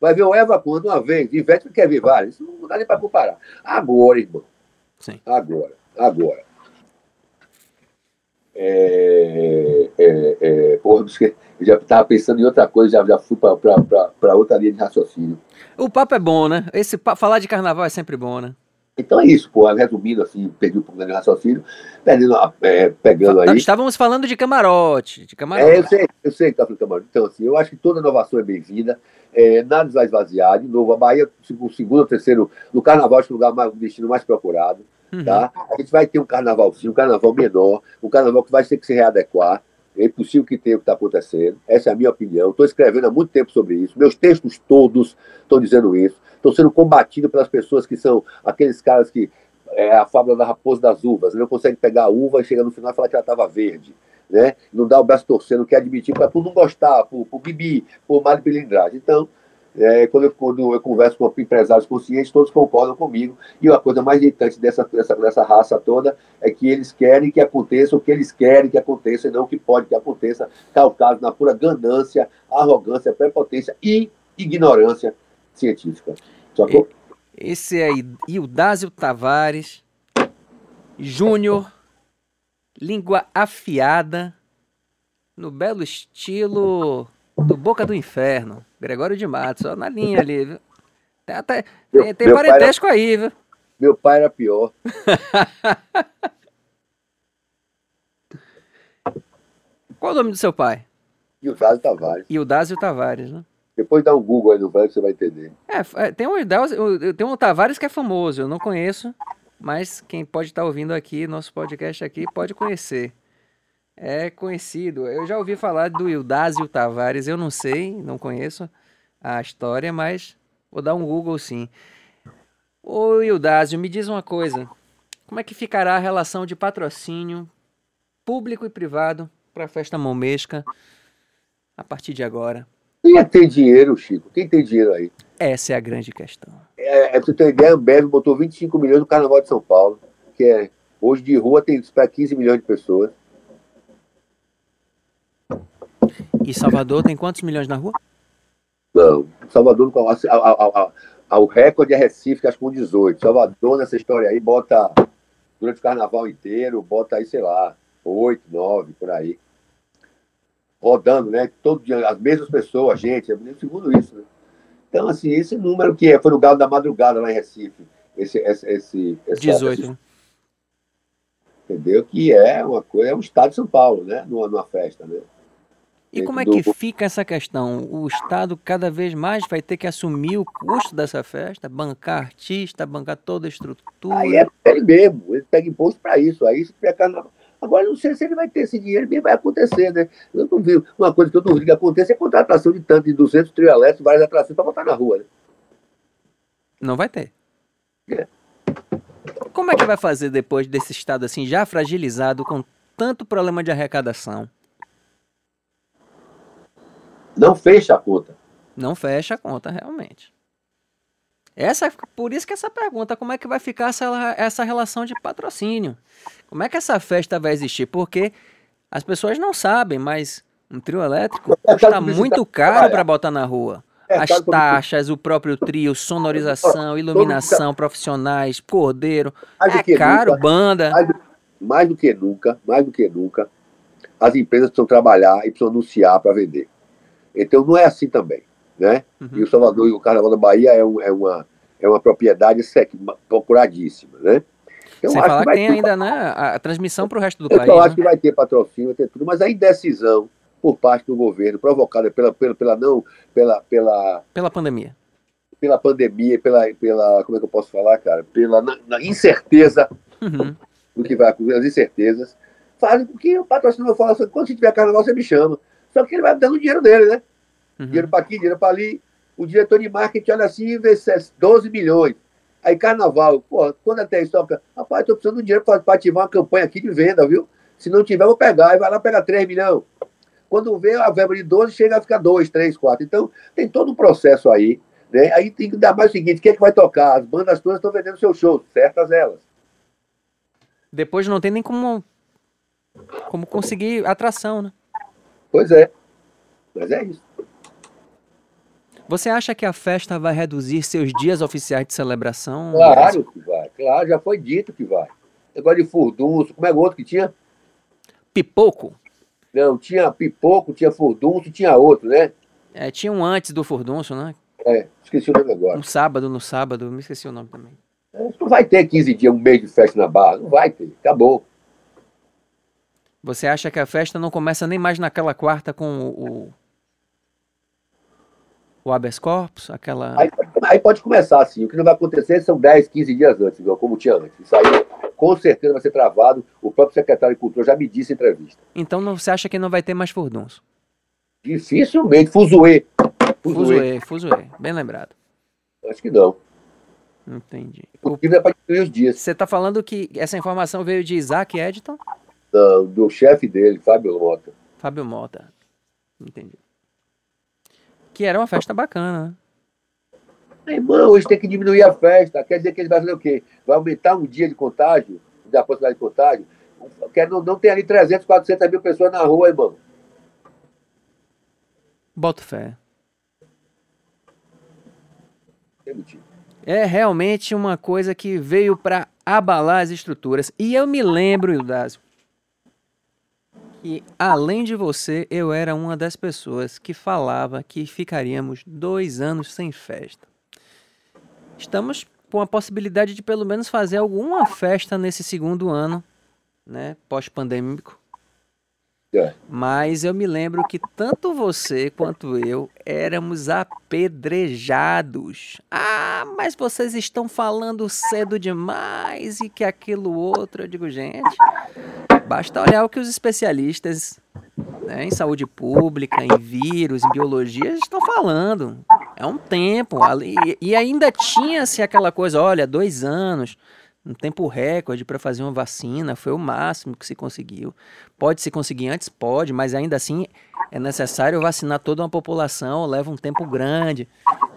Vai ver o Eva quando uma vez. Ivete quer ver várias. Isso não dá nem para comparar. Agora, irmão. Sim. Agora. Agora. É, é, é, porra, eu já estava pensando em outra coisa, já, já fui para outra linha de raciocínio. O papo é bom, né? Esse falar de carnaval é sempre bom, né? Então é isso, pô. Resumindo assim, perdi um pouco de raciocínio, perdendo, é, pegando aí. Estávamos falando de camarote, de É, eu camarote. sei, eu sei que tá falando camarão. Então, assim, eu acho que toda inovação é bem-vinda. É, nada vai esvaziar. De novo, a Bahia, o segundo ou terceiro, no carnaval, acho que é o lugar mais, o destino mais procurado. Uhum. Tá? A gente vai ter um carnaval sim, um carnaval menor, um carnaval que vai ter que se readequar. É impossível que tenha o que está acontecendo. Essa é a minha opinião. Estou escrevendo há muito tempo sobre isso. Meus textos todos estão dizendo isso. Estou sendo combatido pelas pessoas que são aqueles caras que. É a fábula da raposa das uvas. Não consegue pegar a uva e chega no final e falar que ela estava verde. Né? Não dá o braço torcendo, não quer admitir, por não gostar, por, por bibi, por mal de pilindragem. Então, é, quando, eu, quando eu converso com empresários conscientes, todos concordam comigo. E a coisa mais irritante dessa, dessa, dessa raça toda é que eles querem que aconteça o que eles querem que aconteça e não o que pode que aconteça, calcado na pura ganância, arrogância, prepotência e ignorância científica. Sacou? Esse é Ildásio Tavares, Júnior, língua afiada, no belo estilo do Boca do Inferno. Gregório de Matos, ó, na linha ali, viu? Tem, até, Meu- tem, pai era- parentesco aí, viu? Meu pai era pior. *laughs* Qual o nome do seu pai? O Zado Tavares. Ildásio Tavares, né? Depois dá um Google aí no velho que você vai entender. É, é, tem um, Ildásio- tem um Tavares que é famoso, eu não conheço, mas quem pode estar ouvindo aqui, nosso podcast aqui, pode conhecer. É conhecido. Eu já ouvi falar do Ildásio Tavares, eu não sei, não conheço a história, mas vou dar um Google sim. Ô Ildásio, me diz uma coisa. Como é que ficará a relação de patrocínio público e privado para a festa momesca a partir de agora? Quem é que tem dinheiro, Chico? Quem tem dinheiro aí? Essa é a grande questão. É, é pra você ter ideia, a Ambev botou 25 milhões no Carnaval de São Paulo, que é hoje de rua tem para 15 milhões de pessoas. E Salvador tem quantos milhões na rua? Não, Salvador, a- a- a- a- a- o recorde é Recife, que acho que com 18. Salvador, nessa história aí, bota durante o carnaval inteiro, bota aí, sei lá, 8, 9, por aí. Rodando, né? Todo dia, as mesmas pessoas, gente, é segundo isso, né? Então, assim, esse número que é, foi no Galo da Madrugada lá em Recife. Esse, esse, esse, essa- 18. esse- né? entendeu? Que é uma coisa, é um estado de São Paulo, né? Numa, numa festa, né? E como é que fica essa questão? O Estado cada vez mais vai ter que assumir o custo dessa festa, bancar artista, bancar toda a estrutura. Aí é ele mesmo, ele pega imposto para isso, aí isso é carnaval. Agora, não sei se ele vai ter esse dinheiro, nem vai acontecer, né? Eu não vi. Uma coisa que eu duvido que aconteça é contratação de tanto, de 200 trio elétricos, várias atrações para botar na rua, né? Não vai ter. É. Como é que vai fazer depois desse Estado assim já fragilizado, com tanto problema de arrecadação? Não fecha a conta. Não fecha a conta, realmente. Essa, por isso que essa pergunta, como é que vai ficar essa, essa relação de patrocínio? Como é que essa festa vai existir? Porque as pessoas não sabem, mas um trio elétrico É, custa tá muito caro para botar na rua. É, As taxas, o próprio trio, sonorização, iluminação, profissionais, cordeiro. É caro, nunca, banda. mais, do- mais do que nunca, mais do que nunca, as empresas precisam trabalhar e precisam anunciar para vender. Então não é assim também. né? Uhum. E o Salvador e o Carnaval da Bahia é, um, é uma, é uma propriedade procuradíssima, né? Então, Sem falar que, que tem ter... ainda né, a transmissão para o resto do eu país. Eu acho né? que vai ter patrocínio, vai ter tudo, mas a indecisão por parte do governo, provocada pela, pela, pela não, pela, pela... Pela pandemia. Pela pandemia, pela, pela, como é que eu posso falar, cara? Pela na, na incerteza uhum. do que vai acontecer, as incertezas, fazem com que o patrocinador fale assim, quando você tiver carnaval, você me chama. Só que ele vai dando o dinheiro dele, né? Uhum. Dinheiro para aqui, dinheiro para ali. O diretor de marketing olha assim e vê 12 milhões. Aí carnaval, pô, quando até isso toca, rapaz, estou precisando de dinheiro para ativar uma campanha aqui de venda, viu? Se não tiver, vou pegar. Aí vai lá pegar 3 milhões. Quando vê a verba de 12, chega a ficar 2, 3, 4. Então, tem todo um processo aí. Né? Aí tem que dar mais o seguinte: quem é que vai tocar? As bandas todas estão vendendo seu show, certas elas. Depois não tem nem como, como conseguir atração, né? Pois é. Mas é isso. Você acha que a festa vai reduzir seus dias oficiais de celebração? Claro que vai, claro, já foi dito que vai. Negócio de furdunço, como é o outro que tinha? Pipoco? Não, tinha pipoco, tinha furdunço, tinha outro, né? É, tinha um antes do furdunço, né? É, esqueci o nome agora. Um sábado, no sábado, me esqueci o nome também. É, não vai ter 15 dias, um mês de festa na barra, não vai ter, acabou. Você acha que a festa não começa nem mais naquela quarta com o, o habeas corpus? Aquela... Aí, aí, pode começar assim. O que não vai acontecer são 10, 15 dias antes, igual como tinha antes. Isso aí com certeza vai ser travado. O próprio secretário de Cultura já me disse em entrevista. Então não, você acha que não vai ter mais furdunço? Dificilmente. Fuzuê. Fuzuê, fuzuê. Bem lembrado. Acho que não. Entendi. O que é para diminuir os dias. Você está falando que essa informação veio de Isaac Edton? Não, do chefe dele, Fábio Mota. Fábio Mota. Entendi. Que era uma festa bacana, né? Irmão, hoje tem que diminuir a festa. Quer dizer que ele vai fazer o quê? Vai aumentar um dia de contágio, da possibilidade de contágio? Quer, não, não tem ali 300, 400 mil pessoas na rua, irmão. Boto fé. É realmente uma coisa que veio para abalar as estruturas. E eu me lembro, Ildásio, que além de você, eu era uma das pessoas que falava que ficaríamos dois anos sem festa. Estamos com a possibilidade de pelo menos fazer alguma festa nesse segundo ano, né, pós-pandêmico. É. Mas eu me lembro que tanto você quanto eu éramos apedrejados. Ah, mas vocês estão falando cedo demais e que aquilo outro. Eu digo, gente, basta olhar o que os especialistas né, em saúde pública, em vírus, em biologia estão falando. É um tempo. E ainda tinha-se aquela coisa: olha, dois anos um tempo recorde para fazer uma vacina, foi o máximo que se conseguiu. Pode se conseguir antes? Pode, mas ainda assim é necessário vacinar toda uma população, leva um tempo grande,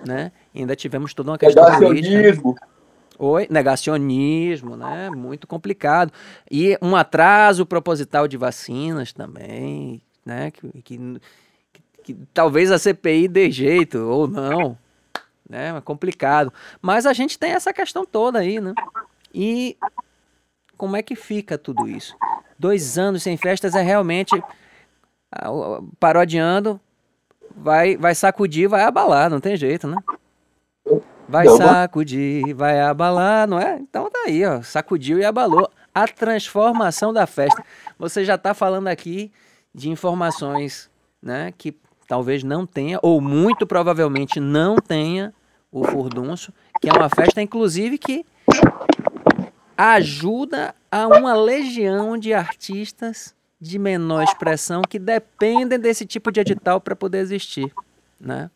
né? E ainda tivemos toda uma questão Negacionismo. Política. Oi, negacionismo, né? Muito complicado. E um atraso proposital de vacinas também, né? Que, que, que, que talvez a CPI dê jeito ou não, né? É complicado. Mas a gente tem essa questão toda aí, né? E como é que fica tudo isso? Dois anos sem festas é realmente parodiando, vai, vai sacudir, vai abalar, não tem jeito, né? Vai sacudir, vai abalar, não é? Então tá aí, ó, sacudiu e abalou. A transformação da festa. Você já está falando aqui de informações, né, que talvez não tenha, ou muito provavelmente não tenha o furdunço, que é uma festa, inclusive, que ajuda a uma legião de artistas de menor expressão que dependem desse tipo de edital para poder existir, né?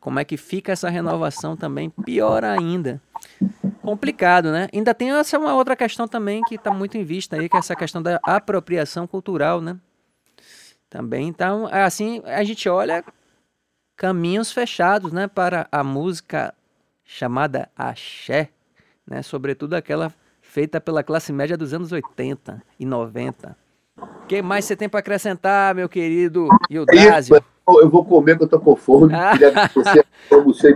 Como é que fica essa renovação também? Pior ainda. Complicado, né? Ainda tem essa uma outra questão também que está muito em vista aí, que é essa questão da apropriação cultural, né? Também, então, assim, a gente olha caminhos fechados, né, para a música chamada axé, né? Sobretudo aquela feita pela classe média dos anos 80 e 90. O que mais você tem para acrescentar, meu querido Ildásio? Eu vou comer que eu tô com fome. Ah.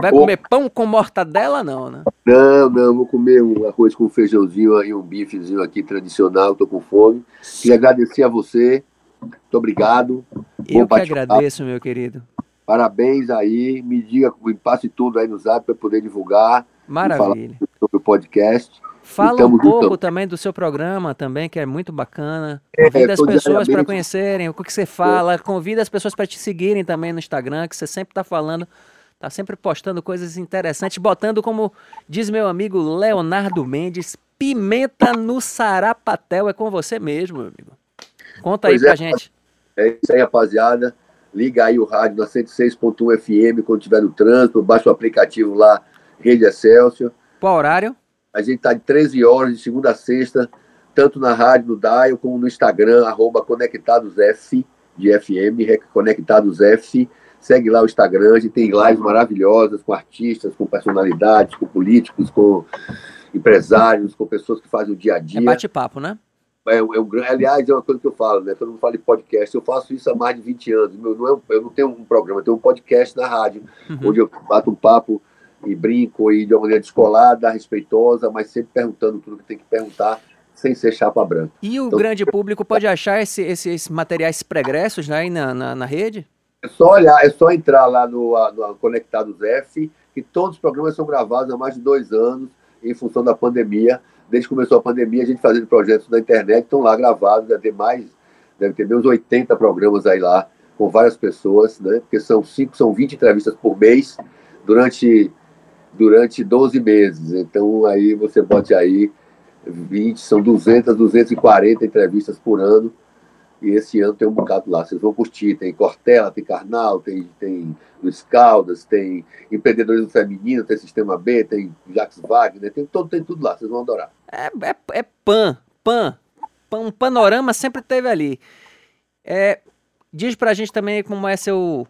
Vai comer pão com mortadela, não, né? Não, não, vou comer um arroz com feijãozinho e um bifezinho aqui tradicional, tô com fome. Queria agradecer a você. Muito obrigado. Eu que agradeço, meu querido. Parabéns aí, me diga, me passe tudo aí no zap para poder divulgar. Maravilha. Sobre o podcast. Fala um pouco também do seu programa também, que é muito bacana. É, convida é, as pessoas para conhecerem o que você fala, é. convida as pessoas para te seguirem também no Instagram, que você sempre está falando, está sempre postando coisas interessantes, botando como diz meu amigo Leonardo Mendes, pimenta no sarapatel. É com você mesmo, meu amigo. Conta pois aí pra é, gente. É isso aí, rapaziada. Liga aí o rádio na 106.1 FM quando estiver no trânsito, baixa o aplicativo lá, Rede Excelsior. Qual horário? A gente está de 13 horas, de segunda a sexta, tanto na rádio, no Dial, como no Instagram, arroba ConectadosF, de FM, ConectadosF. Segue lá o Instagram, a gente tem lives maravilhosas com artistas, com personalidades, com políticos, com empresários, com pessoas que fazem o dia a dia. É bate-papo, né? É, é um, aliás, é uma coisa que eu falo, né? Todo mundo fala de podcast. Eu faço isso há mais de 20 anos. Meu, não é, eu não tenho um programa, eu tenho um podcast na rádio, uhum. onde eu bato um papo e brinco e de uma maneira descolada, respeitosa, mas sempre perguntando tudo que tem que perguntar, sem ser chapa branca. E o então, grande público pode achar esse, esse, esses materiais pregressos né, na, na, na, rede? É só olhar, é só entrar lá no, no Conectados F, que todos os programas são gravados há mais de dois anos, em função da pandemia. Desde que começou a pandemia, a gente fazendo projetos na internet, estão lá gravados, deve ter mais, deve ter uns 80 programas aí lá, com várias pessoas, né? Porque são cinco, são 20 entrevistas por mês, durante durante 12 meses. Então, aí você bote aí 20, são 200, 240 entrevistas por ano. E esse ano tem um bocado lá. Vocês vão curtir. Tem Cortella, tem Carnal, tem, tem Luiz Caldas, tem empreendedorismo feminino, tem Sistema B, tem Jacques Wagner, tem, todo, tem tudo lá. Vocês vão adorar. É, é, é pan, pan. Um panorama sempre teve ali. É, diz pra gente também como é seu,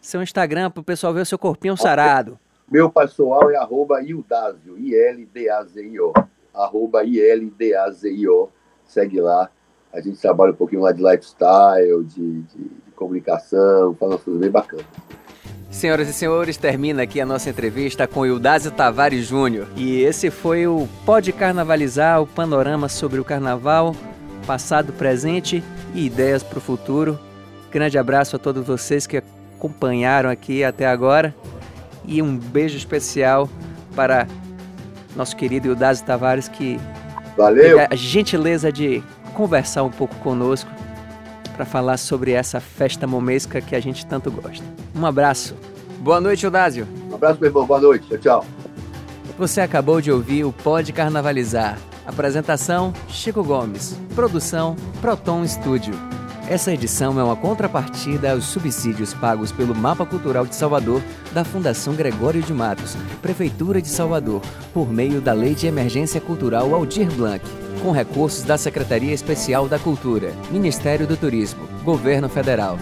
seu Instagram, pro pessoal ver o seu corpinho sarado. Meu pessoal é arroba Ildazio, I-L-D-A-Z-I-O. Arroba I-L-D-A-Z-I-O. Segue lá. A gente trabalha um pouquinho lá de lifestyle, de, de, de comunicação, faz umas coisas bem bacanas. Senhoras e senhores, termina aqui a nossa entrevista com Ildásio Tavares Júnior. E esse foi o Pode Carnavalizar, o panorama sobre o carnaval, passado, presente e ideias para o futuro. Grande abraço a todos vocês que acompanharam aqui até agora e um beijo especial para nosso querido Ildásio Tavares, que Valeu. teve a gentileza de conversar um pouco conosco para falar sobre essa festa momesca que a gente tanto gosta. Um abraço. Boa noite, Eudásio. Um abraço, meu irmão. Boa noite. Tchau, tchau. Você acabou de ouvir o Pode Carnavalizar. Apresentação: Chico Gomes. Produção: Proton Studio. Essa edição é uma contrapartida aos subsídios pagos pelo Mapa Cultural de Salvador da Fundação Gregório de Matos, Prefeitura de Salvador, por meio da Lei de Emergência Cultural Aldir Blanc, com recursos da Secretaria Especial da Cultura, Ministério do Turismo, Governo Federal.